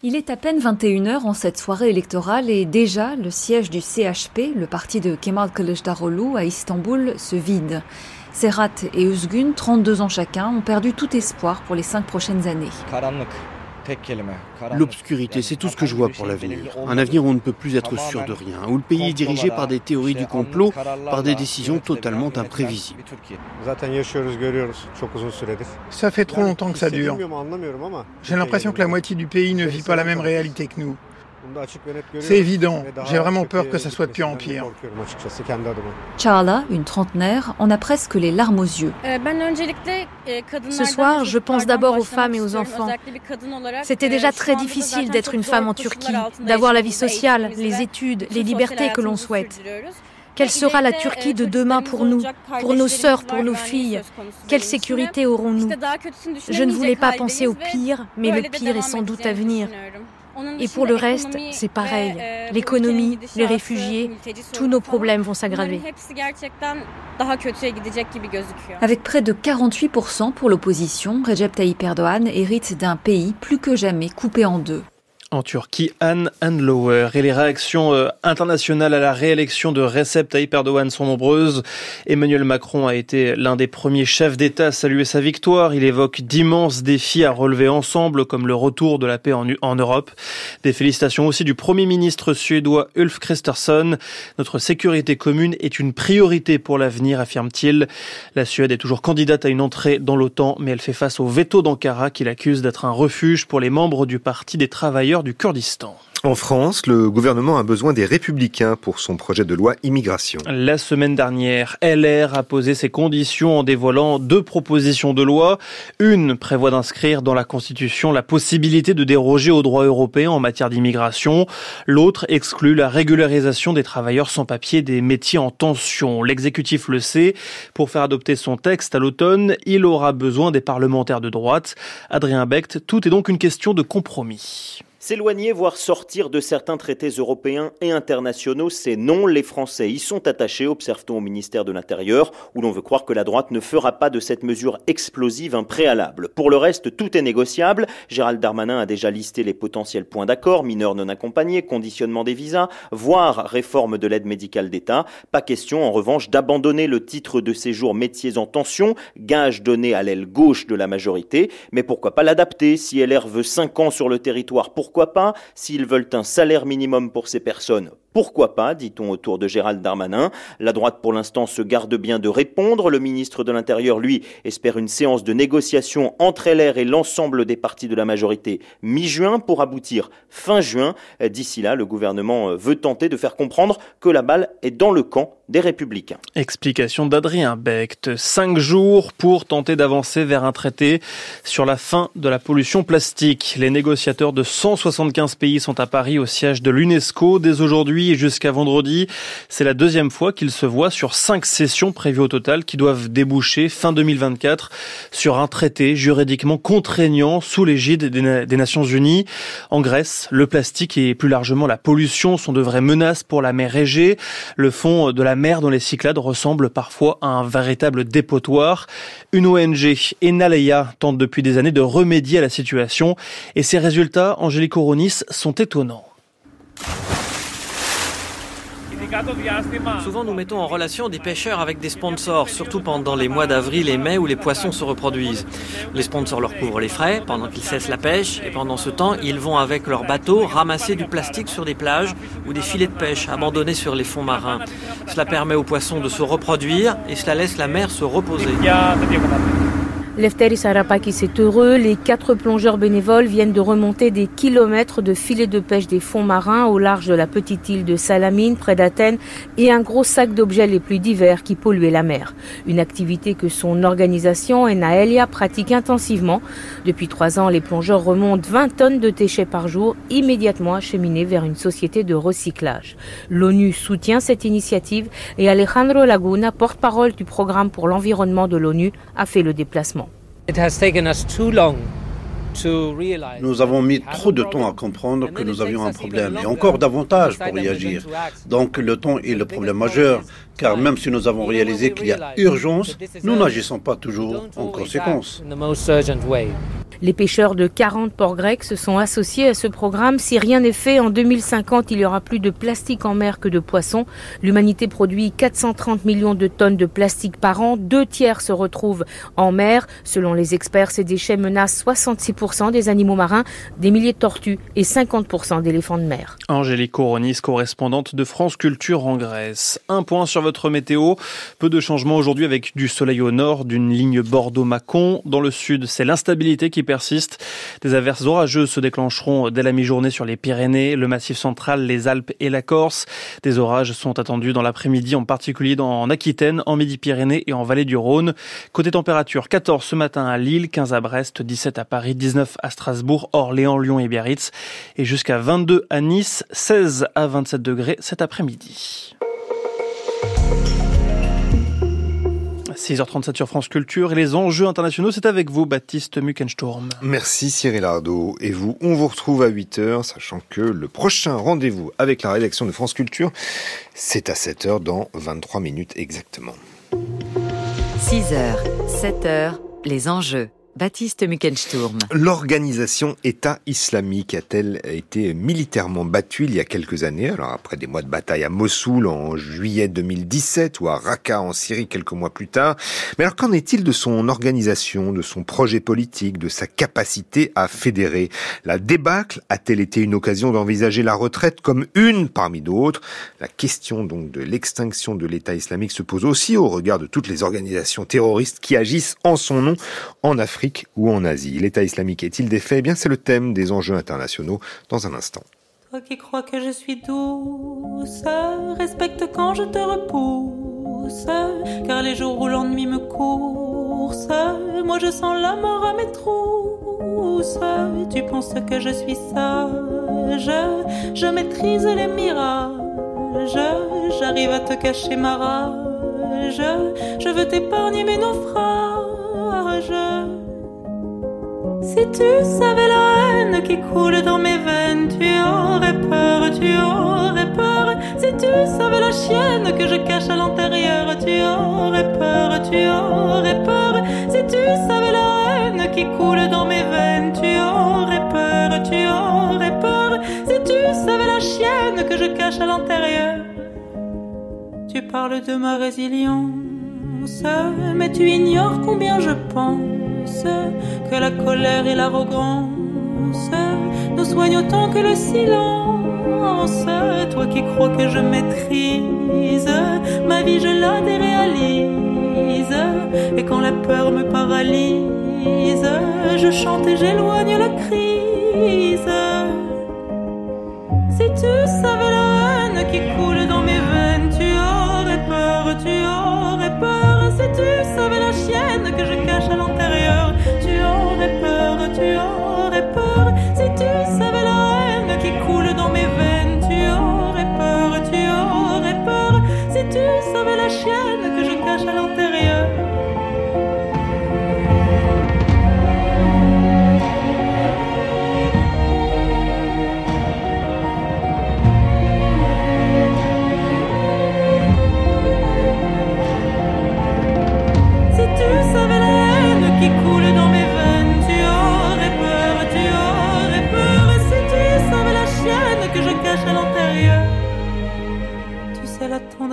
Il est à peine 21h en cette soirée électorale et déjà le siège du CHP, le parti de Kemal Kılıçdaroğlu à Istanbul, se vide. Serhat et Özgün, 32 ans chacun, ont perdu tout espoir pour les cinq prochaines années. L'obscurité, c'est tout ce que je vois pour l'avenir. Un avenir où on ne peut plus être sûr de rien, où le pays est dirigé par des théories du complot, par des décisions totalement imprévisibles. Ça fait trop longtemps que ça dure. J'ai l'impression que la moitié du pays ne vit pas la même réalité que nous. C'est évident, j'ai vraiment peur que ça soit de pire en pire. Charla, une trentenaire, en a presque les larmes aux yeux. Ce soir, je pense d'abord aux femmes et aux enfants. C'était déjà très difficile d'être une femme en Turquie, d'avoir la vie sociale, les études, les libertés que l'on souhaite. Quelle sera la Turquie de demain pour nous, pour nos sœurs, pour nos filles. Quelle sécurité aurons-nous? Je ne voulais pas penser au pire, mais le pire est sans doute à venir. Et pour le reste, c'est pareil. L'économie, les réfugiés, tous nos problèmes vont s'aggraver. Avec près de 48% pour l'opposition, Recep Tayyip Erdogan hérite d'un pays plus que jamais coupé en deux en Turquie, Anne Handlower. Et les réactions euh, internationales à la réélection de Recep Tayyip Erdogan sont nombreuses. Emmanuel Macron a été l'un des premiers chefs d'État à saluer sa victoire. Il évoque d'immenses défis à relever ensemble, comme le retour de la paix en, Europe. Des félicitations aussi du Premier ministre suédois Ulf Kristersson. Notre sécurité commune est une priorité pour l'avenir, affirme-t-il. La Suède est toujours candidate à une entrée dans l'OTAN, mais elle fait face au veto d'Ankara qu'il accuse d'être un refuge pour les membres du Parti des travailleurs du Kurdistan. En France, le gouvernement a besoin des républicains pour son projet de loi immigration. La semaine dernière, LR a posé ses conditions en dévoilant deux propositions de loi. Une prévoit d'inscrire dans la Constitution la possibilité de déroger aux droits européens en matière d'immigration. L'autre exclut la régularisation des travailleurs sans papier des métiers en tension. L'exécutif le sait. Pour faire adopter son texte à l'automne, il aura besoin des parlementaires de droite. Adrien Becht, tout est donc une question de compromis. S'éloigner, voire sortir de certains traités européens et internationaux, c'est non. Les Français y sont attachés, observe-t-on au ministère de l'Intérieur, où l'on veut croire que la droite ne fera pas de cette mesure explosive un préalable. Pour le reste, tout est négociable. Gérald Darmanin a déjà listé les potentiels points d'accord, mineurs non accompagnés, conditionnement des visas, voire réforme de l'aide médicale d'État. Pas question, en revanche, d'abandonner le titre de séjour métiers en tension, gage donné à l'aile gauche de la majorité. Mais pourquoi pas l'adapter? Si LR veut 5 ans sur le territoire Pourquoi pas S'ils veulent un salaire minimum pour ces personnes, Pourquoi pas, dit-on autour de Gérald Darmanin. La droite, pour l'instant, se garde bien de répondre. Le ministre de l'Intérieur, lui, espère une séance de négociation entre LR et l'ensemble des partis de la majorité mi-juin pour aboutir fin juin. D'ici là, le gouvernement veut tenter de faire comprendre que la balle est dans le camp des Républicains. Explication d'Adrien Becht. Cinq jours pour tenter d'avancer vers un traité sur la fin de la pollution plastique. Les négociateurs de 175 pays sont à Paris au siège de l'UNESCO dès aujourd'hui et jusqu'à vendredi. C'est la deuxième fois qu'ils se voient sur cinq sessions prévues au total qui doivent déboucher fin 2024 sur un traité juridiquement contraignant sous l'égide des, Nations Unies. En Grèce, le plastique et plus largement la pollution sont de vraies menaces pour la mer Égée. Le fond de la mer dans les Cyclades ressemble parfois à un véritable dépotoir. Une ONG, Enaleia, tente depuis des années de remédier à la situation et ses résultats, Angélique Oronis, sont étonnants. Souvent, nous mettons en relation des pêcheurs avec des sponsors, surtout pendant les mois d'avril et mai où les poissons se reproduisent. Les sponsors leur couvrent les frais pendant qu'ils cessent la pêche et pendant ce temps, ils vont avec leur bateau ramasser du plastique sur des plages ou des filets de pêche abandonnés sur les fonds marins. Cela permet aux poissons de se reproduire et cela laisse la mer se reposer. Lefteris Sarapakis est heureux. Les quatre plongeurs bénévoles viennent de remonter des kilomètres de filets de pêche des fonds marins au large de la petite île de Salamine, près d'Athènes, et un gros sac d'objets les plus divers qui polluaient la mer. Une activité que son organisation, Enaelia, pratique intensivement. Depuis trois ans, les plongeurs remontent 20 tonnes de déchets par jour, immédiatement acheminés vers une société de recyclage. L'ONU soutient cette initiative et Alejandro Laguna, porte-parole du programme pour l'environnement de l'ONU, a fait le déplacement. Nous avons mis trop de temps à comprendre que nous avions un problème et encore davantage pour y agir. Donc le temps est le problème majeur, car même si nous avons réalisé qu'il y a urgence, nous n'agissons pas toujours en conséquence. Les pêcheurs de 40 ports grecs se sont associés à ce programme. Si rien n'est fait, en 2050, il y aura plus de plastique en mer que de poissons. L'humanité produit 430 millions de tonnes de plastique par an. Deux tiers se retrouvent en mer. Selon les experts, ces déchets menacent 66% des animaux marins, des milliers de tortues et 50% d'éléphants de mer. Angélique Coronis, correspondante de France Culture en Grèce. Un point sur votre météo. Peu de changements aujourd'hui avec du soleil au nord d'une ligne Bordeaux-Mâcon. Dans le sud, c'est l'instabilité qui persiste. Des averses orageuses se déclencheront dès la mi-journée sur les Pyrénées, le Massif central, les Alpes et la Corse. Des orages sont attendus dans l'après-midi, en particulier en Aquitaine, en Midi-Pyrénées et en Vallée du Rhône. Côté température, 14 ce matin à Lille, 15 à Brest, 17 à Paris, 19 à Strasbourg, Orléans, Lyon et Biarritz, et jusqu'à 22 à Nice, 16 à 27 degrés cet après-midi. 6h37 sur France Culture et les enjeux internationaux, c'est avec vous, Baptiste Muckensturm. Merci Cyril Ardo. Et vous, on vous retrouve à 8h, sachant que le prochain rendez-vous avec la rédaction de France Culture, c'est à 7h dans 23 minutes exactement. 6h, 7h, les enjeux. L'organisation État islamique a-t-elle été militairement battue il y a quelques années? Alors après des mois de bataille à Mossoul en juillet 2017 ou à Raqqa en Syrie quelques mois plus tard. Mais alors qu'en est-il de son organisation, de son projet politique, de sa capacité à fédérer? La débâcle a-t-elle été une occasion d'envisager la retraite comme une parmi d'autres? La question donc de l'extinction de l'État islamique se pose aussi au regard de toutes les organisations terroristes qui agissent en son nom en Afrique ou en Asie. L'État islamique est-il défait Eh bien, c'est le thème des enjeux internationaux dans un instant. Toi qui crois que je suis douce, respecte quand je te repousse, car les jours où l'ennui me course, moi je sens la mort à mes trousses. Tu penses que je suis sage, je maîtrise les mirages, j'arrive à te cacher ma rage, je veux t'épargner mes naufrages. Si tu savais la haine qui coule dans mes veines, tu aurais peur, tu aurais peur. Si tu savais la chienne que je cache à l'intérieur, tu aurais peur, tu aurais peur. Si tu savais la haine qui coule dans mes veines, tu aurais peur, tu aurais peur. Si tu savais la chienne que je cache à l'intérieur, tu parles de ma résilience, mais tu ignores combien je pense que la colère et l'arrogance nous soignent autant que le silence. Toi qui crois que je maîtrise ma vie, je la déréalise. Et quand la peur me paralyse, je chante et j'éloigne la crise. Si tu savais la haine qui coule mes veines, tu aurais peur, tu aurais peur. Si tu savais la chienne que je cache à l'intérieur.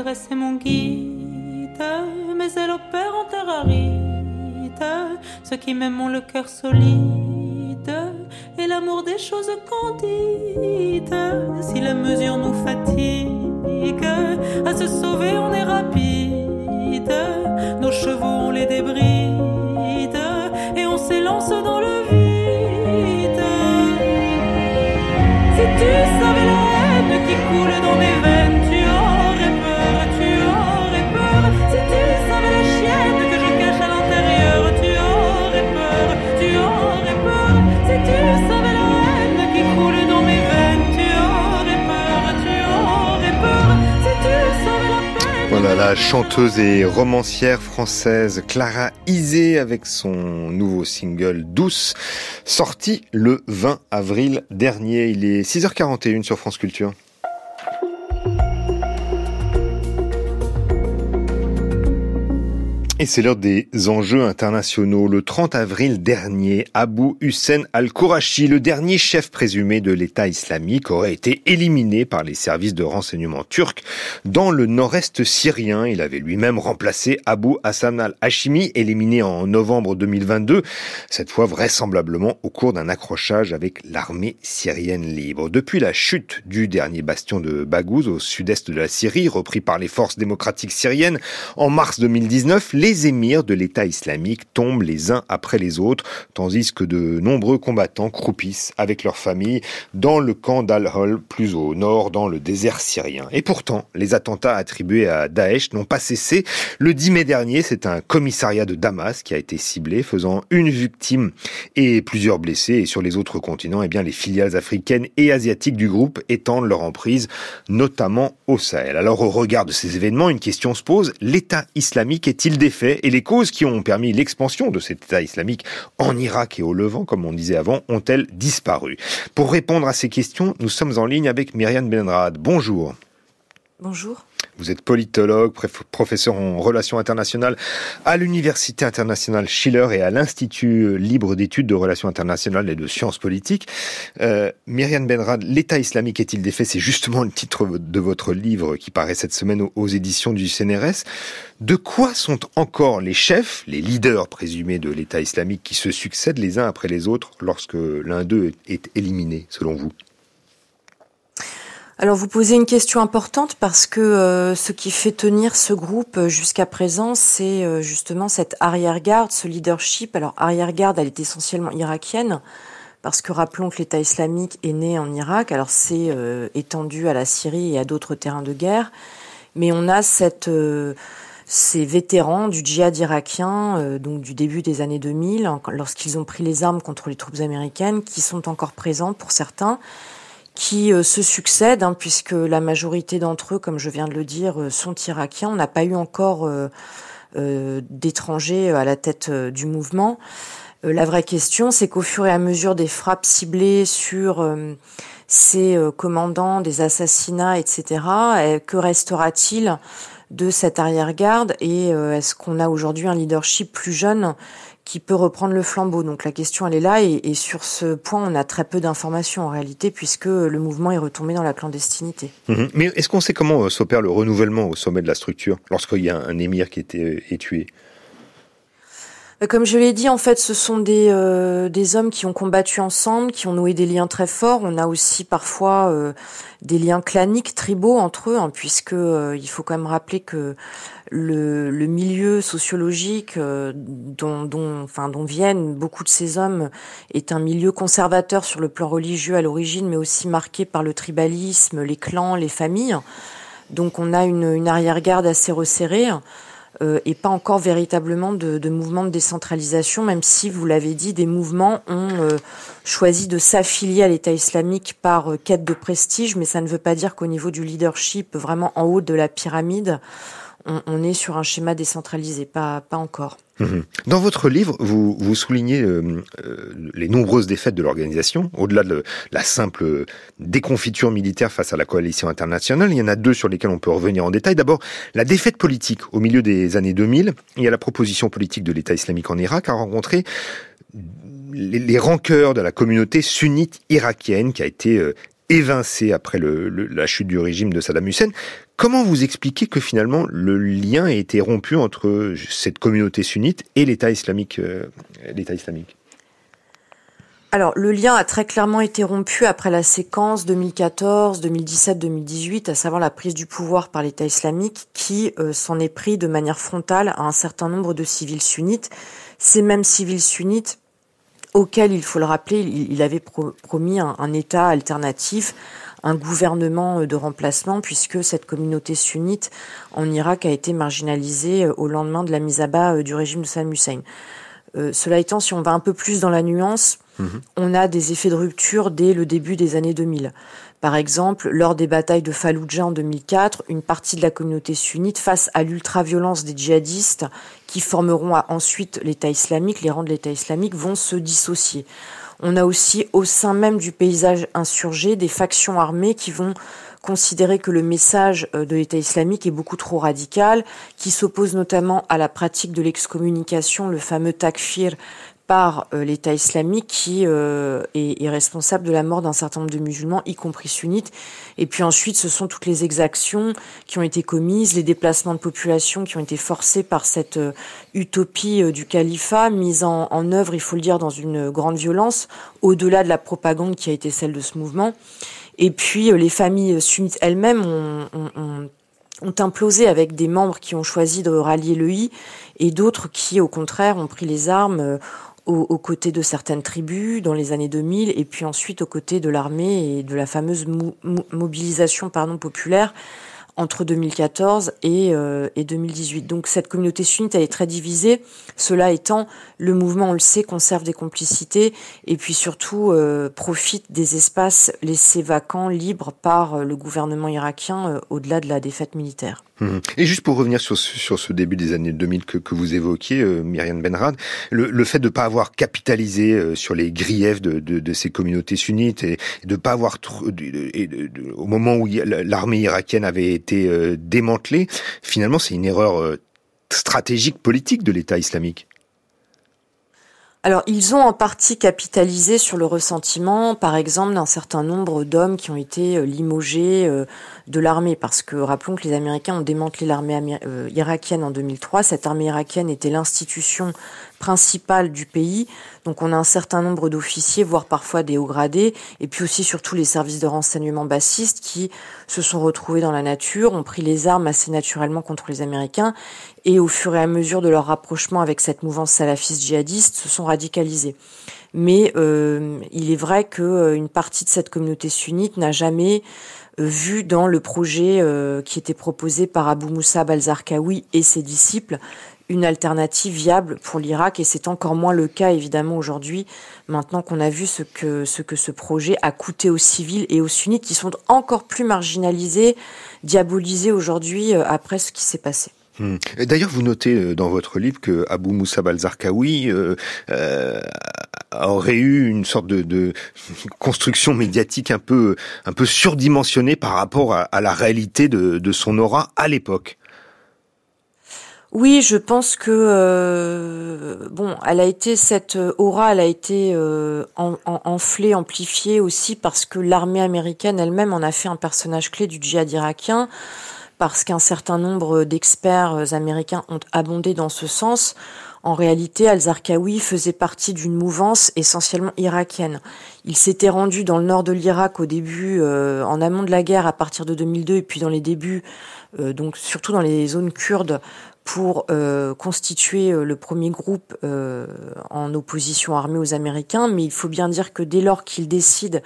La tendresse est mon guide, mais elle opère en terrarite. Ceux qui m'aiment ont le cœur solide et l'amour des choses candides. Si la mesure nous fatigue, à se sauver on est rapide. Nos chevaux on les débride et on s'élance dans le vide. La chanteuse et romancière française Clara Isé avec son nouveau single Douce, sorti le 20 avril dernier. Il est 6h41 sur France Culture. Et c'est l'heure des enjeux internationaux. Le 30 avril dernier, Abu Hussein al-Kourachi, le dernier chef présumé de l'État islamique, aurait été éliminé par les services de renseignement turcs dans le nord-est syrien. Il avait lui-même remplacé Abu Hassan al-Hashimi, éliminé en novembre 2022, cette fois vraisemblablement au cours d'un accrochage avec l'armée syrienne libre. Depuis la chute du dernier bastion de Baghouz au sud-est de la Syrie, repris par les forces démocratiques syriennes en mars 2019, les émirs de l'État islamique tombent les uns après les autres, tandis que de nombreux combattants croupissent avec leurs familles dans le camp d'Al-Hol, plus au nord, dans le désert syrien. Et pourtant, les attentats attribués à Daesh n'ont pas cessé. Le 10 mai dernier, c'est un commissariat de Damas qui a été ciblé, faisant une victime et plusieurs blessés. Et sur les autres continents, eh bien, les filiales africaines et asiatiques du groupe étendent leur emprise, notamment au Sahel. Alors, au regard de ces événements, une question se pose. L'État islamique est-il défait? Et les causes qui ont permis l'expansion de cet État islamique en Irak et au Levant, comme on disait avant, ont-elles disparu? Pour répondre à ces questions, nous sommes en ligne avec Myriam Benrad. Bonjour. Bonjour. Vous êtes politologue, professeur en relations internationales à l'Université internationale Schiller et à l'Institut libre d'études de relations internationales et de sciences politiques. Euh, Myriam Benrad, l'État islamique est-il défait? C'est justement le titre de votre livre qui paraît cette semaine aux, éditions du CNRS. De quoi sont encore les chefs, les leaders présumés de l'État islamique qui se succèdent les uns après les autres lorsque l'un d'eux est éliminé, selon vous? Alors vous posez une question importante parce que euh, ce qui fait tenir ce groupe euh, jusqu'à présent, c'est euh, justement cette arrière-garde, ce leadership. Alors arrière-garde, elle est essentiellement irakienne parce que rappelons que l'État islamique est né en Irak. Alors c'est étendu à la Syrie et à d'autres terrains de guerre, mais on a ces vétérans du djihad irakien, donc du début des années 2000, lorsqu'ils ont pris les armes contre les troupes américaines, qui sont encore présents pour certains qui euh, se succèdent, hein, puisque la majorité d'entre eux, comme je viens de le dire, euh, sont irakiens. On n'a pas eu encore euh, d'étrangers à la tête du mouvement. la vraie question, c'est qu'au fur et à mesure des frappes ciblées sur ces commandants, des assassinats, etc., que restera-t-il de cette arrière-garde? Et est-ce qu'on a aujourd'hui un leadership plus jeune qui peut reprendre le flambeau. Donc la question, elle est là, et, sur ce point, on a très peu d'informations en réalité, puisque le mouvement est retombé dans la clandestinité. Mmh. Mais est-ce qu'on sait comment euh, s'opère le renouvellement au sommet de la structure, lorsqu'il y a un émir qui était, est tué? euh, comme je l'ai dit, en fait, ce sont des, euh, des hommes qui ont combattu ensemble, qui ont noué des liens très forts. On a aussi parfois euh, des liens claniques, tribaux entre eux, hein, puisque il faut quand même rappeler que le, milieu sociologique dont, dont, enfin, viennent beaucoup de ces hommes est un milieu conservateur sur le plan religieux à l'origine, mais aussi marqué par le tribalisme, les clans, les familles. Donc on a une arrière-garde assez resserrée. Euh, et pas encore véritablement de, de mouvement de décentralisation, même si, vous l'avez dit, des mouvements ont euh, choisi de s'affilier à l'État islamique par euh, quête de prestige, mais ça ne veut pas dire qu'au niveau du leadership, vraiment en haut de la pyramide, on, est sur un schéma décentralisé, pas, pas encore. Mhm. Dans votre livre, vous, vous soulignez euh, euh, les nombreuses défaites de l'organisation, au-delà de la simple déconfiture militaire face à la coalition internationale. Il y en a deux sur lesquelles on peut revenir en détail. D'abord, la défaite politique au milieu des années 2000. Il y a la proposition politique de l'État islamique en Irak a rencontré les, les rancœurs de la communauté sunnite irakienne qui a été euh, évincé après la chute du régime de Saddam Hussein. Comment vous expliquez que finalement le lien a été rompu entre cette communauté sunnite et l'État islamique, euh, alors, le lien a très clairement été rompu après la séquence 2014, 2017, 2018, à savoir la prise du pouvoir par l'État islamique, qui euh, s'en est pris de manière frontale à un certain nombre de civils sunnites. Ces mêmes civils sunnites auquel, il faut le rappeler, il, avait promis un, État alternatif, un gouvernement euh, de remplacement, puisque cette communauté sunnite en Irak a été marginalisée euh, au lendemain de la mise à bas euh, du régime de Saddam Hussein. cela étant, si on va un peu plus dans la nuance, mhm. on a des effets de rupture dès le début des années 2000. Par exemple, lors des batailles de Fallujah en 2004, une partie de la communauté sunnite, face à l'ultra-violence des djihadistes qui formeront ensuite l'État islamique, les rangs de l'État islamique, vont se dissocier. On a aussi au sein même du paysage insurgé des factions armées qui vont considérer que le message euh, de l'État islamique est beaucoup trop radical, qui s'oppose notamment à la pratique de l'excommunication, le fameux takfir par euh, l'État islamique qui euh, est, responsable de la mort d'un certain nombre de musulmans, y compris sunnites. Et puis ensuite, ce sont toutes les exactions qui ont été commises, les déplacements de population qui ont été forcés par cette euh, utopie du califat, mise en, en, œuvre, il faut le dire, dans une grande violence, au-delà de la propagande qui a été celle de ce mouvement. Et puis les familles sunnites elles-mêmes ont, ont, ont implosé avec des membres qui ont choisi de rallier le I et d'autres qui, au contraire, ont pris les armes, aux, côtés de certaines tribus dans les années 2000 et puis ensuite aux côtés de l'armée et de la fameuse mobilisation pardon, populaire entre 2014 et, euh, et 2018. Donc cette communauté sunnite, elle est très divisée. Cela étant, le mouvement, on le sait, conserve des complicités et puis surtout euh, profite des espaces laissés vacants, libres par euh, le gouvernement irakien euh, au-delà de la défaite militaire. Mmh. Et juste pour revenir sur, sur ce début des années 2000 que, que vous évoquiez, euh, Myriam Benrad, le, le, fait de ne pas avoir capitalisé euh, sur les griefs de, de, ces communautés sunnites et, de pas avoir, au moment où l'armée irakienne avait été euh, démantelée, finalement c'est une erreur stratégique politique de l'État islamique. Alors, ils ont en partie capitalisé sur le ressentiment, par exemple, d'un certain nombre d'hommes qui ont été limogés de l'armée, parce que rappelons que les Américains ont démantelé l'armée euh, irakienne en 2003. Cette armée irakienne était l'institution principale du pays, donc on a un certain nombre d'officiers, voire parfois des hauts gradés, et puis aussi surtout les services de renseignement bassistes qui se sont retrouvés dans la nature, ont pris les armes assez naturellement contre les Américains, et au fur et à mesure de leur rapprochement avec cette mouvance salafiste djihadiste, se sont radicalisés. Mais euh, il est vrai qu'une euh, partie de cette communauté sunnite n'a jamais vu dans le projet euh, qui était proposé par Abu Moussa al-Zarqawi et ses disciples une alternative viable pour l'Irak et c'est encore moins le cas évidemment aujourd'hui maintenant qu'on a vu ce que ce que ce projet a coûté aux civils et aux sunnites qui sont encore plus marginalisés, diabolisés aujourd'hui euh, après ce qui s'est passé. Hmm. D'ailleurs, vous notez euh, dans votre livre que Abu Moussa al-Zarqawi euh, aurait eu une sorte de, [laughs] construction médiatique un peu, un peu surdimensionnée par rapport à, la réalité de, son aura à l'époque. Oui, je pense que euh, bon, elle a été cette aura, elle a été euh, en, enflée, amplifiée aussi parce que l'armée américaine elle-même en a fait un personnage clé du djihad irakien, parce qu'un certain nombre d'experts américains ont abondé dans ce sens En réalité, Al-Zarqawi faisait partie d'une mouvance essentiellement irakienne. Il s'était rendu dans le nord de l'Irak au début, en amont de la guerre, à partir de 2002, et puis dans les débuts, donc surtout dans les zones kurdes, pour euh, constituer euh, le premier groupe euh, en opposition armée aux Américains, mais il faut bien dire que dès lors qu'il décide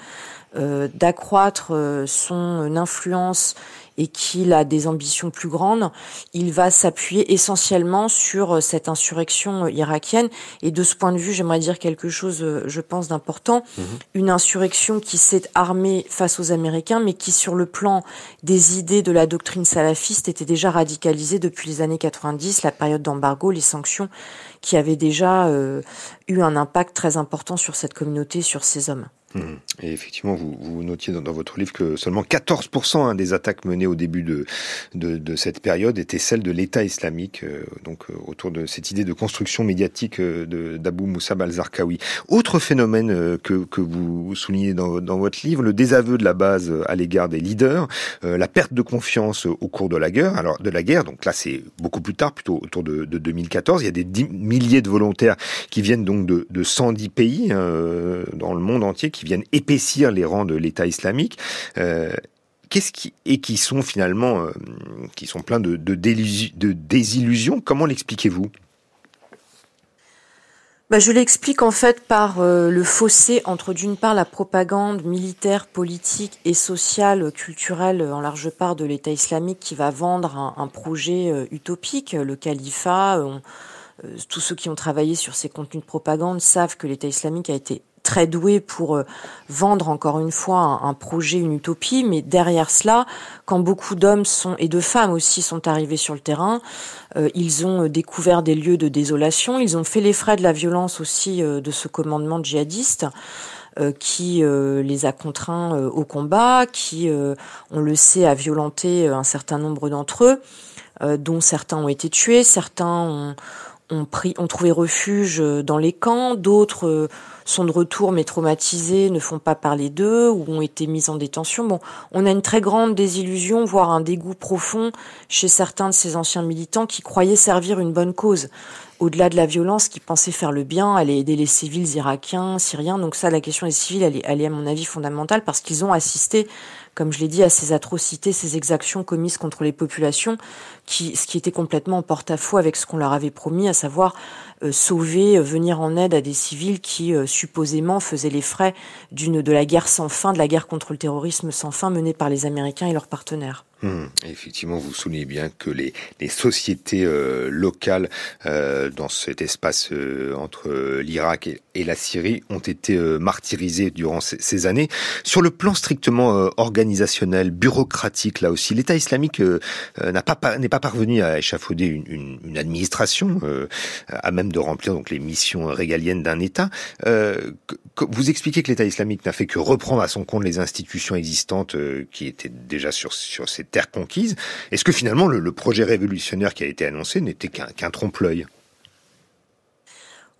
d'accroître son influence et qu'il a des ambitions plus grandes, il va s'appuyer essentiellement sur euh, cette insurrection euh, irakienne. Et de ce point de vue, j'aimerais dire quelque chose, euh, je pense, d'important. Mhm. Une insurrection qui s'est armée face aux Américains, mais qui, sur le plan des idées de la doctrine salafiste, était déjà radicalisée depuis les années 90, la période d'embargo, les sanctions qui avaient déjà eu un impact très important sur cette communauté, sur ces hommes. Et effectivement, vous, vous notiez dans, votre livre que seulement 14% hein, des attaques menées au début de, de, de, cette période étaient celles de l'État islamique, euh, donc euh, autour de cette idée de construction médiatique euh, d'Abu Moussa al-Zarqawi. Autre phénomène que, que vous soulignez dans, dans, votre livre, le désaveu de la base à l'égard des leaders, la perte de confiance au cours de la guerre. Alors de la guerre, donc là c'est beaucoup plus tard, plutôt autour de, de 2014. Il y a des milliers de volontaires qui viennent donc de, de 110 pays dans le monde entier viennent épaissir les rangs de l'État islamique. Euh, qui et qui sont finalement euh, qui pleins de, désillusions Comment l'expliquez-vous? Bah, je l'explique en fait par euh, le fossé entre d'une part la propagande militaire, politique et sociale, culturelle en large part de l'État islamique qui va vendre un, un projet utopique, le califat. tous ceux qui ont travaillé sur ces contenus de propagande savent que l'État islamique a été très doué pour euh, vendre encore une fois un, projet, une utopie, mais derrière cela, quand beaucoup d'hommes sont et de femmes aussi sont arrivés sur le terrain, euh, ils ont euh, découvert des lieux de désolation, ils ont fait les frais de la violence aussi de ce commandement djihadiste. qui les a contraints au combat, qui, on le sait, a violenté un certain nombre d'entre eux, dont certains ont été tués, certains ont, ont, pris, ont trouvé refuge dans les camps, d'autres sont de retour mais traumatisés, ne font pas parler d'eux ou ont été mis en détention. Bon, on a une très grande désillusion, voire un dégoût profond chez certains de ces anciens militants qui croyaient servir une bonne cause. Au-delà de la violence, qui pensaient faire le bien, aller aider les civils irakiens, syriens. Donc ça, la question des civils, elle est, elle est à mon avis fondamentale parce qu'ils ont assisté comme je l'ai dit, à ces atrocités, ces exactions commises contre les populations, ce qui était complètement en porte-à-faux avec ce qu'on leur avait promis, à savoir euh, sauver, euh, venir en aide à des civils qui euh, supposément faisaient les frais d'une de la guerre sans fin, de la guerre contre le terrorisme sans fin menée par les Américains et leurs partenaires. Hum, effectivement, vous soulignez bien que les, les sociétés euh, locales euh, dans cet espace euh, entre l'Irak et, la Syrie ont été martyrisées durant ces, ces, années. Sur le plan strictement organisationnel, bureaucratique, là aussi, l'État islamique n'a pas n'est pas parvenu à échafauder une, une, une administration à même de remplir donc les missions régaliennes d'un État. vous expliquez que l'État islamique n'a fait que reprendre à son compte les institutions existantes qui étaient déjà sur sur ces terre conquise. Est-ce que finalement le, projet révolutionnaire qui a été annoncé n'était qu'un trompe-l'œil?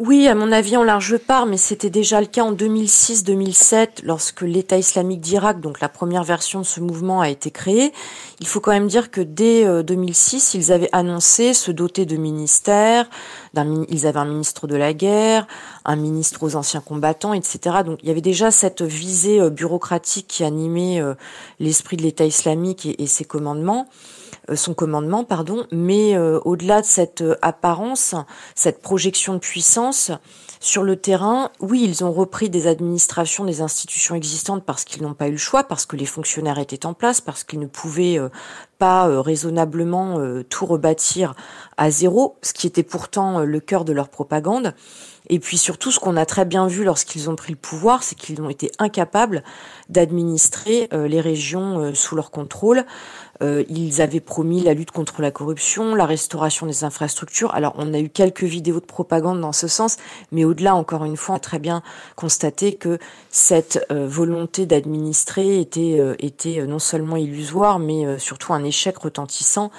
Oui, à mon avis, en large part, mais c'était déjà le cas en 2006-2007, lorsque l'État islamique d'Irak, donc la première version de ce mouvement, a été créé. Il faut quand même dire que dès 2006, euh, ils avaient annoncé se doter de ministères, ils avaient un ministre de la guerre, un ministre aux anciens combattants, etc. Donc il y avait déjà cette visée euh, bureaucratique qui animait euh, l'esprit de l'État islamique et ses commandements. Euh, son commandement, pardon, mais euh, au-delà de cette euh, apparence, cette projection de puissance, sur le terrain, oui, ils ont repris des administrations, des institutions existantes parce qu'ils n'ont pas eu le choix, parce que les fonctionnaires étaient en place, parce qu'ils ne pouvaient pas raisonnablement tout rebâtir à zéro, ce qui était pourtant le cœur de leur propagande. Et puis surtout, ce qu'on a très bien vu lorsqu'ils ont pris le pouvoir, c'est qu'ils ont été incapables d'administrer les régions sous leur contrôle. Euh, ils avaient promis la lutte contre la corruption, la restauration des infrastructures. Alors on a eu quelques vidéos de propagande dans ce sens, mais au-delà, encore une fois, on a très bien constaté que cette euh, volonté d'administrer était, euh, était non seulement illusoire, mais surtout un échec retentissant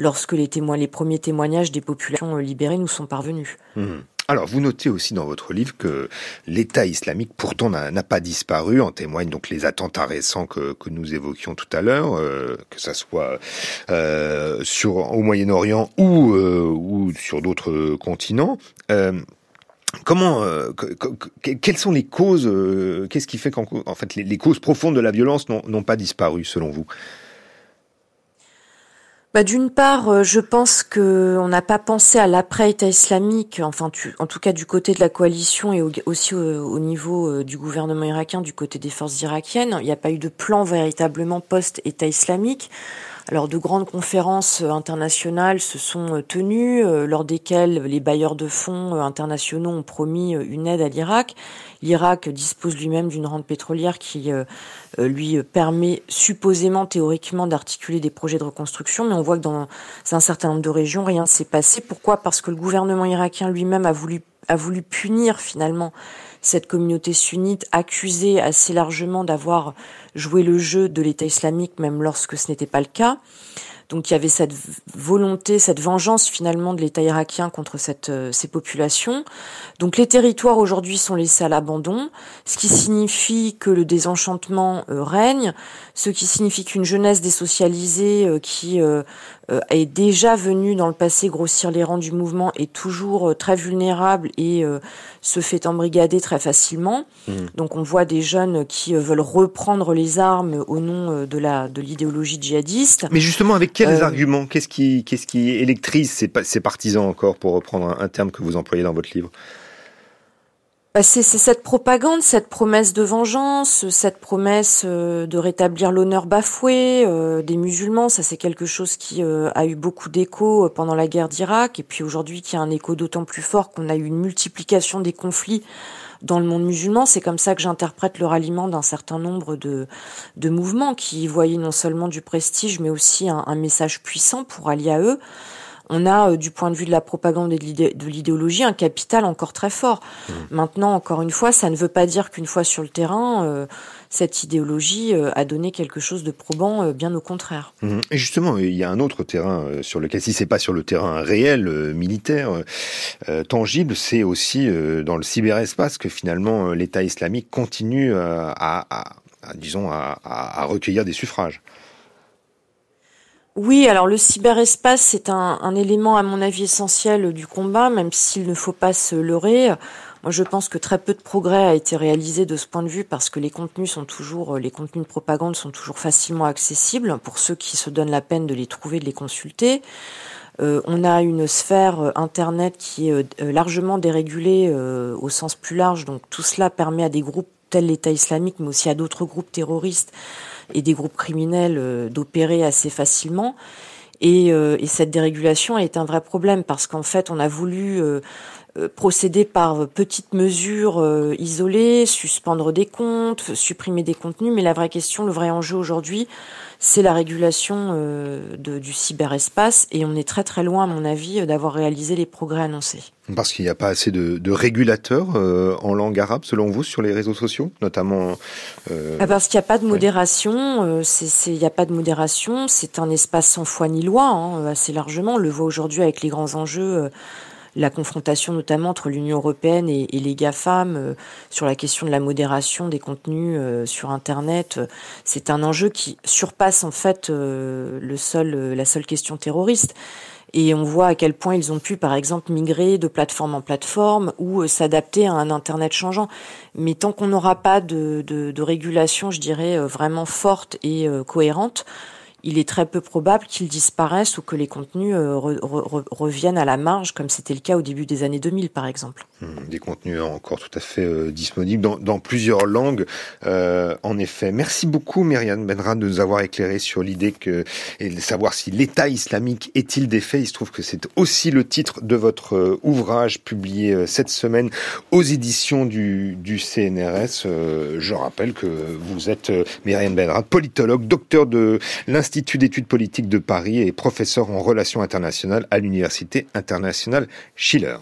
lorsque les, premiers témoignages des populations libérées nous sont parvenus. Mmh. Alors, vous notez aussi dans votre livre que l'État islamique, pourtant, n'a pas disparu. En témoignent donc les attentats récents que, que nous évoquions tout à l'heure, euh, que ça soit euh, au Moyen-Orient ou, euh, ou sur d'autres continents. Euh, Comment, euh, quelles sont les causes euh, Qu'est-ce qui fait qu'en en fait les, causes profondes de la violence n'ont pas disparu selon vous? Bah, D'une part, euh, je pense qu'on n'a pas pensé à l'après-État islamique, enfin tu, en tout cas du côté de la coalition et aussi au, au, niveau du gouvernement irakien, du côté des forces irakiennes. Il n'y a pas eu de plan véritablement post-État islamique. Alors de grandes conférences euh, internationales se sont euh, tenues, euh, lors desquelles les bailleurs de fonds internationaux ont promis une aide à l'Irak. L'Irak dispose lui-même d'une rente pétrolière qui lui permet supposément, théoriquement, d'articuler des projets de reconstruction, mais on voit que dans un certain nombre de régions, rien ne s'est passé. Pourquoi? Parce que le gouvernement irakien lui-même a voulu, a voulu punir finalement cette communauté sunnite accusée assez largement d'avoir joué le jeu de l'État islamique, même lorsque ce n'était pas le cas. Donc il y avait cette volonté, cette vengeance finalement de l'État irakien contre cette, euh, ces populations. Donc les territoires aujourd'hui sont laissés à l'abandon, ce qui signifie que le désenchantement euh, règne, ce qui signifie qu'une jeunesse désocialisée euh, qui est déjà venue dans le passé grossir les rangs du mouvement est toujours très vulnérable et se fait embrigader très facilement. Mmh. Donc on voit des jeunes qui veulent reprendre les armes au nom de la de l'idéologie djihadiste. Mais justement avec quels euh... arguments? Qu'est-ce qui, qu'est-ce qui électrise ces, ces, partisans encore, pour reprendre un, terme que vous employez dans votre livre? C'est, c'est cette propagande, cette promesse de vengeance, cette promesse euh, de rétablir l'honneur bafoué euh, des musulmans. Ça, c'est quelque chose qui euh, a eu beaucoup d'écho pendant la guerre d'Irak, et puis aujourd'hui qui a un écho d'autant plus fort qu'on a eu une multiplication des conflits dans le monde musulman. C'est comme ça que j'interprète le ralliement d'un certain nombre de, de mouvements qui voyaient non seulement du prestige, mais aussi un, un message puissant pour allier à eux on a, euh, du point de vue de la propagande et de l'idéologie, un capital encore très fort. Mmh. Maintenant, encore une fois, ça ne veut pas dire qu'une fois sur le terrain, euh, cette idéologie euh, a donné quelque chose de probant, euh, bien au contraire. Mmh. Et justement, il y a un autre terrain sur lequel, si c'est pas sur le terrain réel, militaire, tangible, c'est aussi dans le cyberespace que finalement l'État islamique continue à, à, à disons, à, à recueillir des suffrages. Oui, alors le cyberespace, c'est un, élément, à mon avis, essentiel du combat, même s'il ne faut pas se leurrer. Moi, je pense que très peu de progrès a été réalisé de ce point de vue parce que les contenus sont toujours, les contenus de propagande sont toujours facilement accessibles pour ceux qui se donnent la peine de les trouver, de les consulter. Euh, on a une sphère Internet qui est euh, largement dérégulée euh, au sens plus large, donc tout cela permet à des groupes tels l'État islamique, mais aussi à d'autres groupes terroristes et des groupes criminels euh, d'opérer assez facilement. Et, euh, et, cette dérégulation est un vrai problème parce qu'en fait, on a voulu euh, procéder par petites mesures isolées, suspendre des comptes, supprimer des contenus, mais la vraie question, le vrai enjeu aujourd'hui, c'est la régulation euh, de, du cyberespace et on est très très loin, à mon avis, d'avoir réalisé les progrès annoncés. Parce qu'il n'y a pas assez de, de régulateurs euh, en langue arabe, selon vous, sur les réseaux sociaux, notamment. Euh... Ah, parce qu'il n'y a pas de modération. Euh, il n'y a pas de modération. C'est un espace sans foi ni loi, hein, assez largement. On le voit aujourd'hui avec les grands enjeux euh, la confrontation notamment entre l'Union européenne et, les GAFAM euh, sur la question de la modération des contenus euh, sur Internet. Euh, c'est un enjeu qui surpasse en fait le seul, la seule question terroriste. Et on voit à quel point ils ont pu, par exemple, migrer de plateforme en plateforme ou s'adapter à un Internet changeant. Mais tant qu'on n'aura pas de, de, de, régulation, je dirais, vraiment forte et cohérente, il est très peu probable qu'ils disparaissent ou que les contenus euh, re, re, reviennent à la marge, comme c'était le cas au début des années 2000, par exemple. Mmh, des contenus encore tout à fait euh, disponibles dans, plusieurs langues, euh, en effet. Merci beaucoup, Myriam Benra, de nous avoir éclairé sur l'idée que, et de savoir si l'État islamique est-il défait. Il se trouve que c'est aussi le titre de votre ouvrage publié cette semaine aux éditions du, du CNRS. je rappelle que vous êtes Myriam Benra, politologue, docteur de l'Institut l'Institut d'études politiques de Paris et professeur en relations internationales à l'Université internationale Schiller.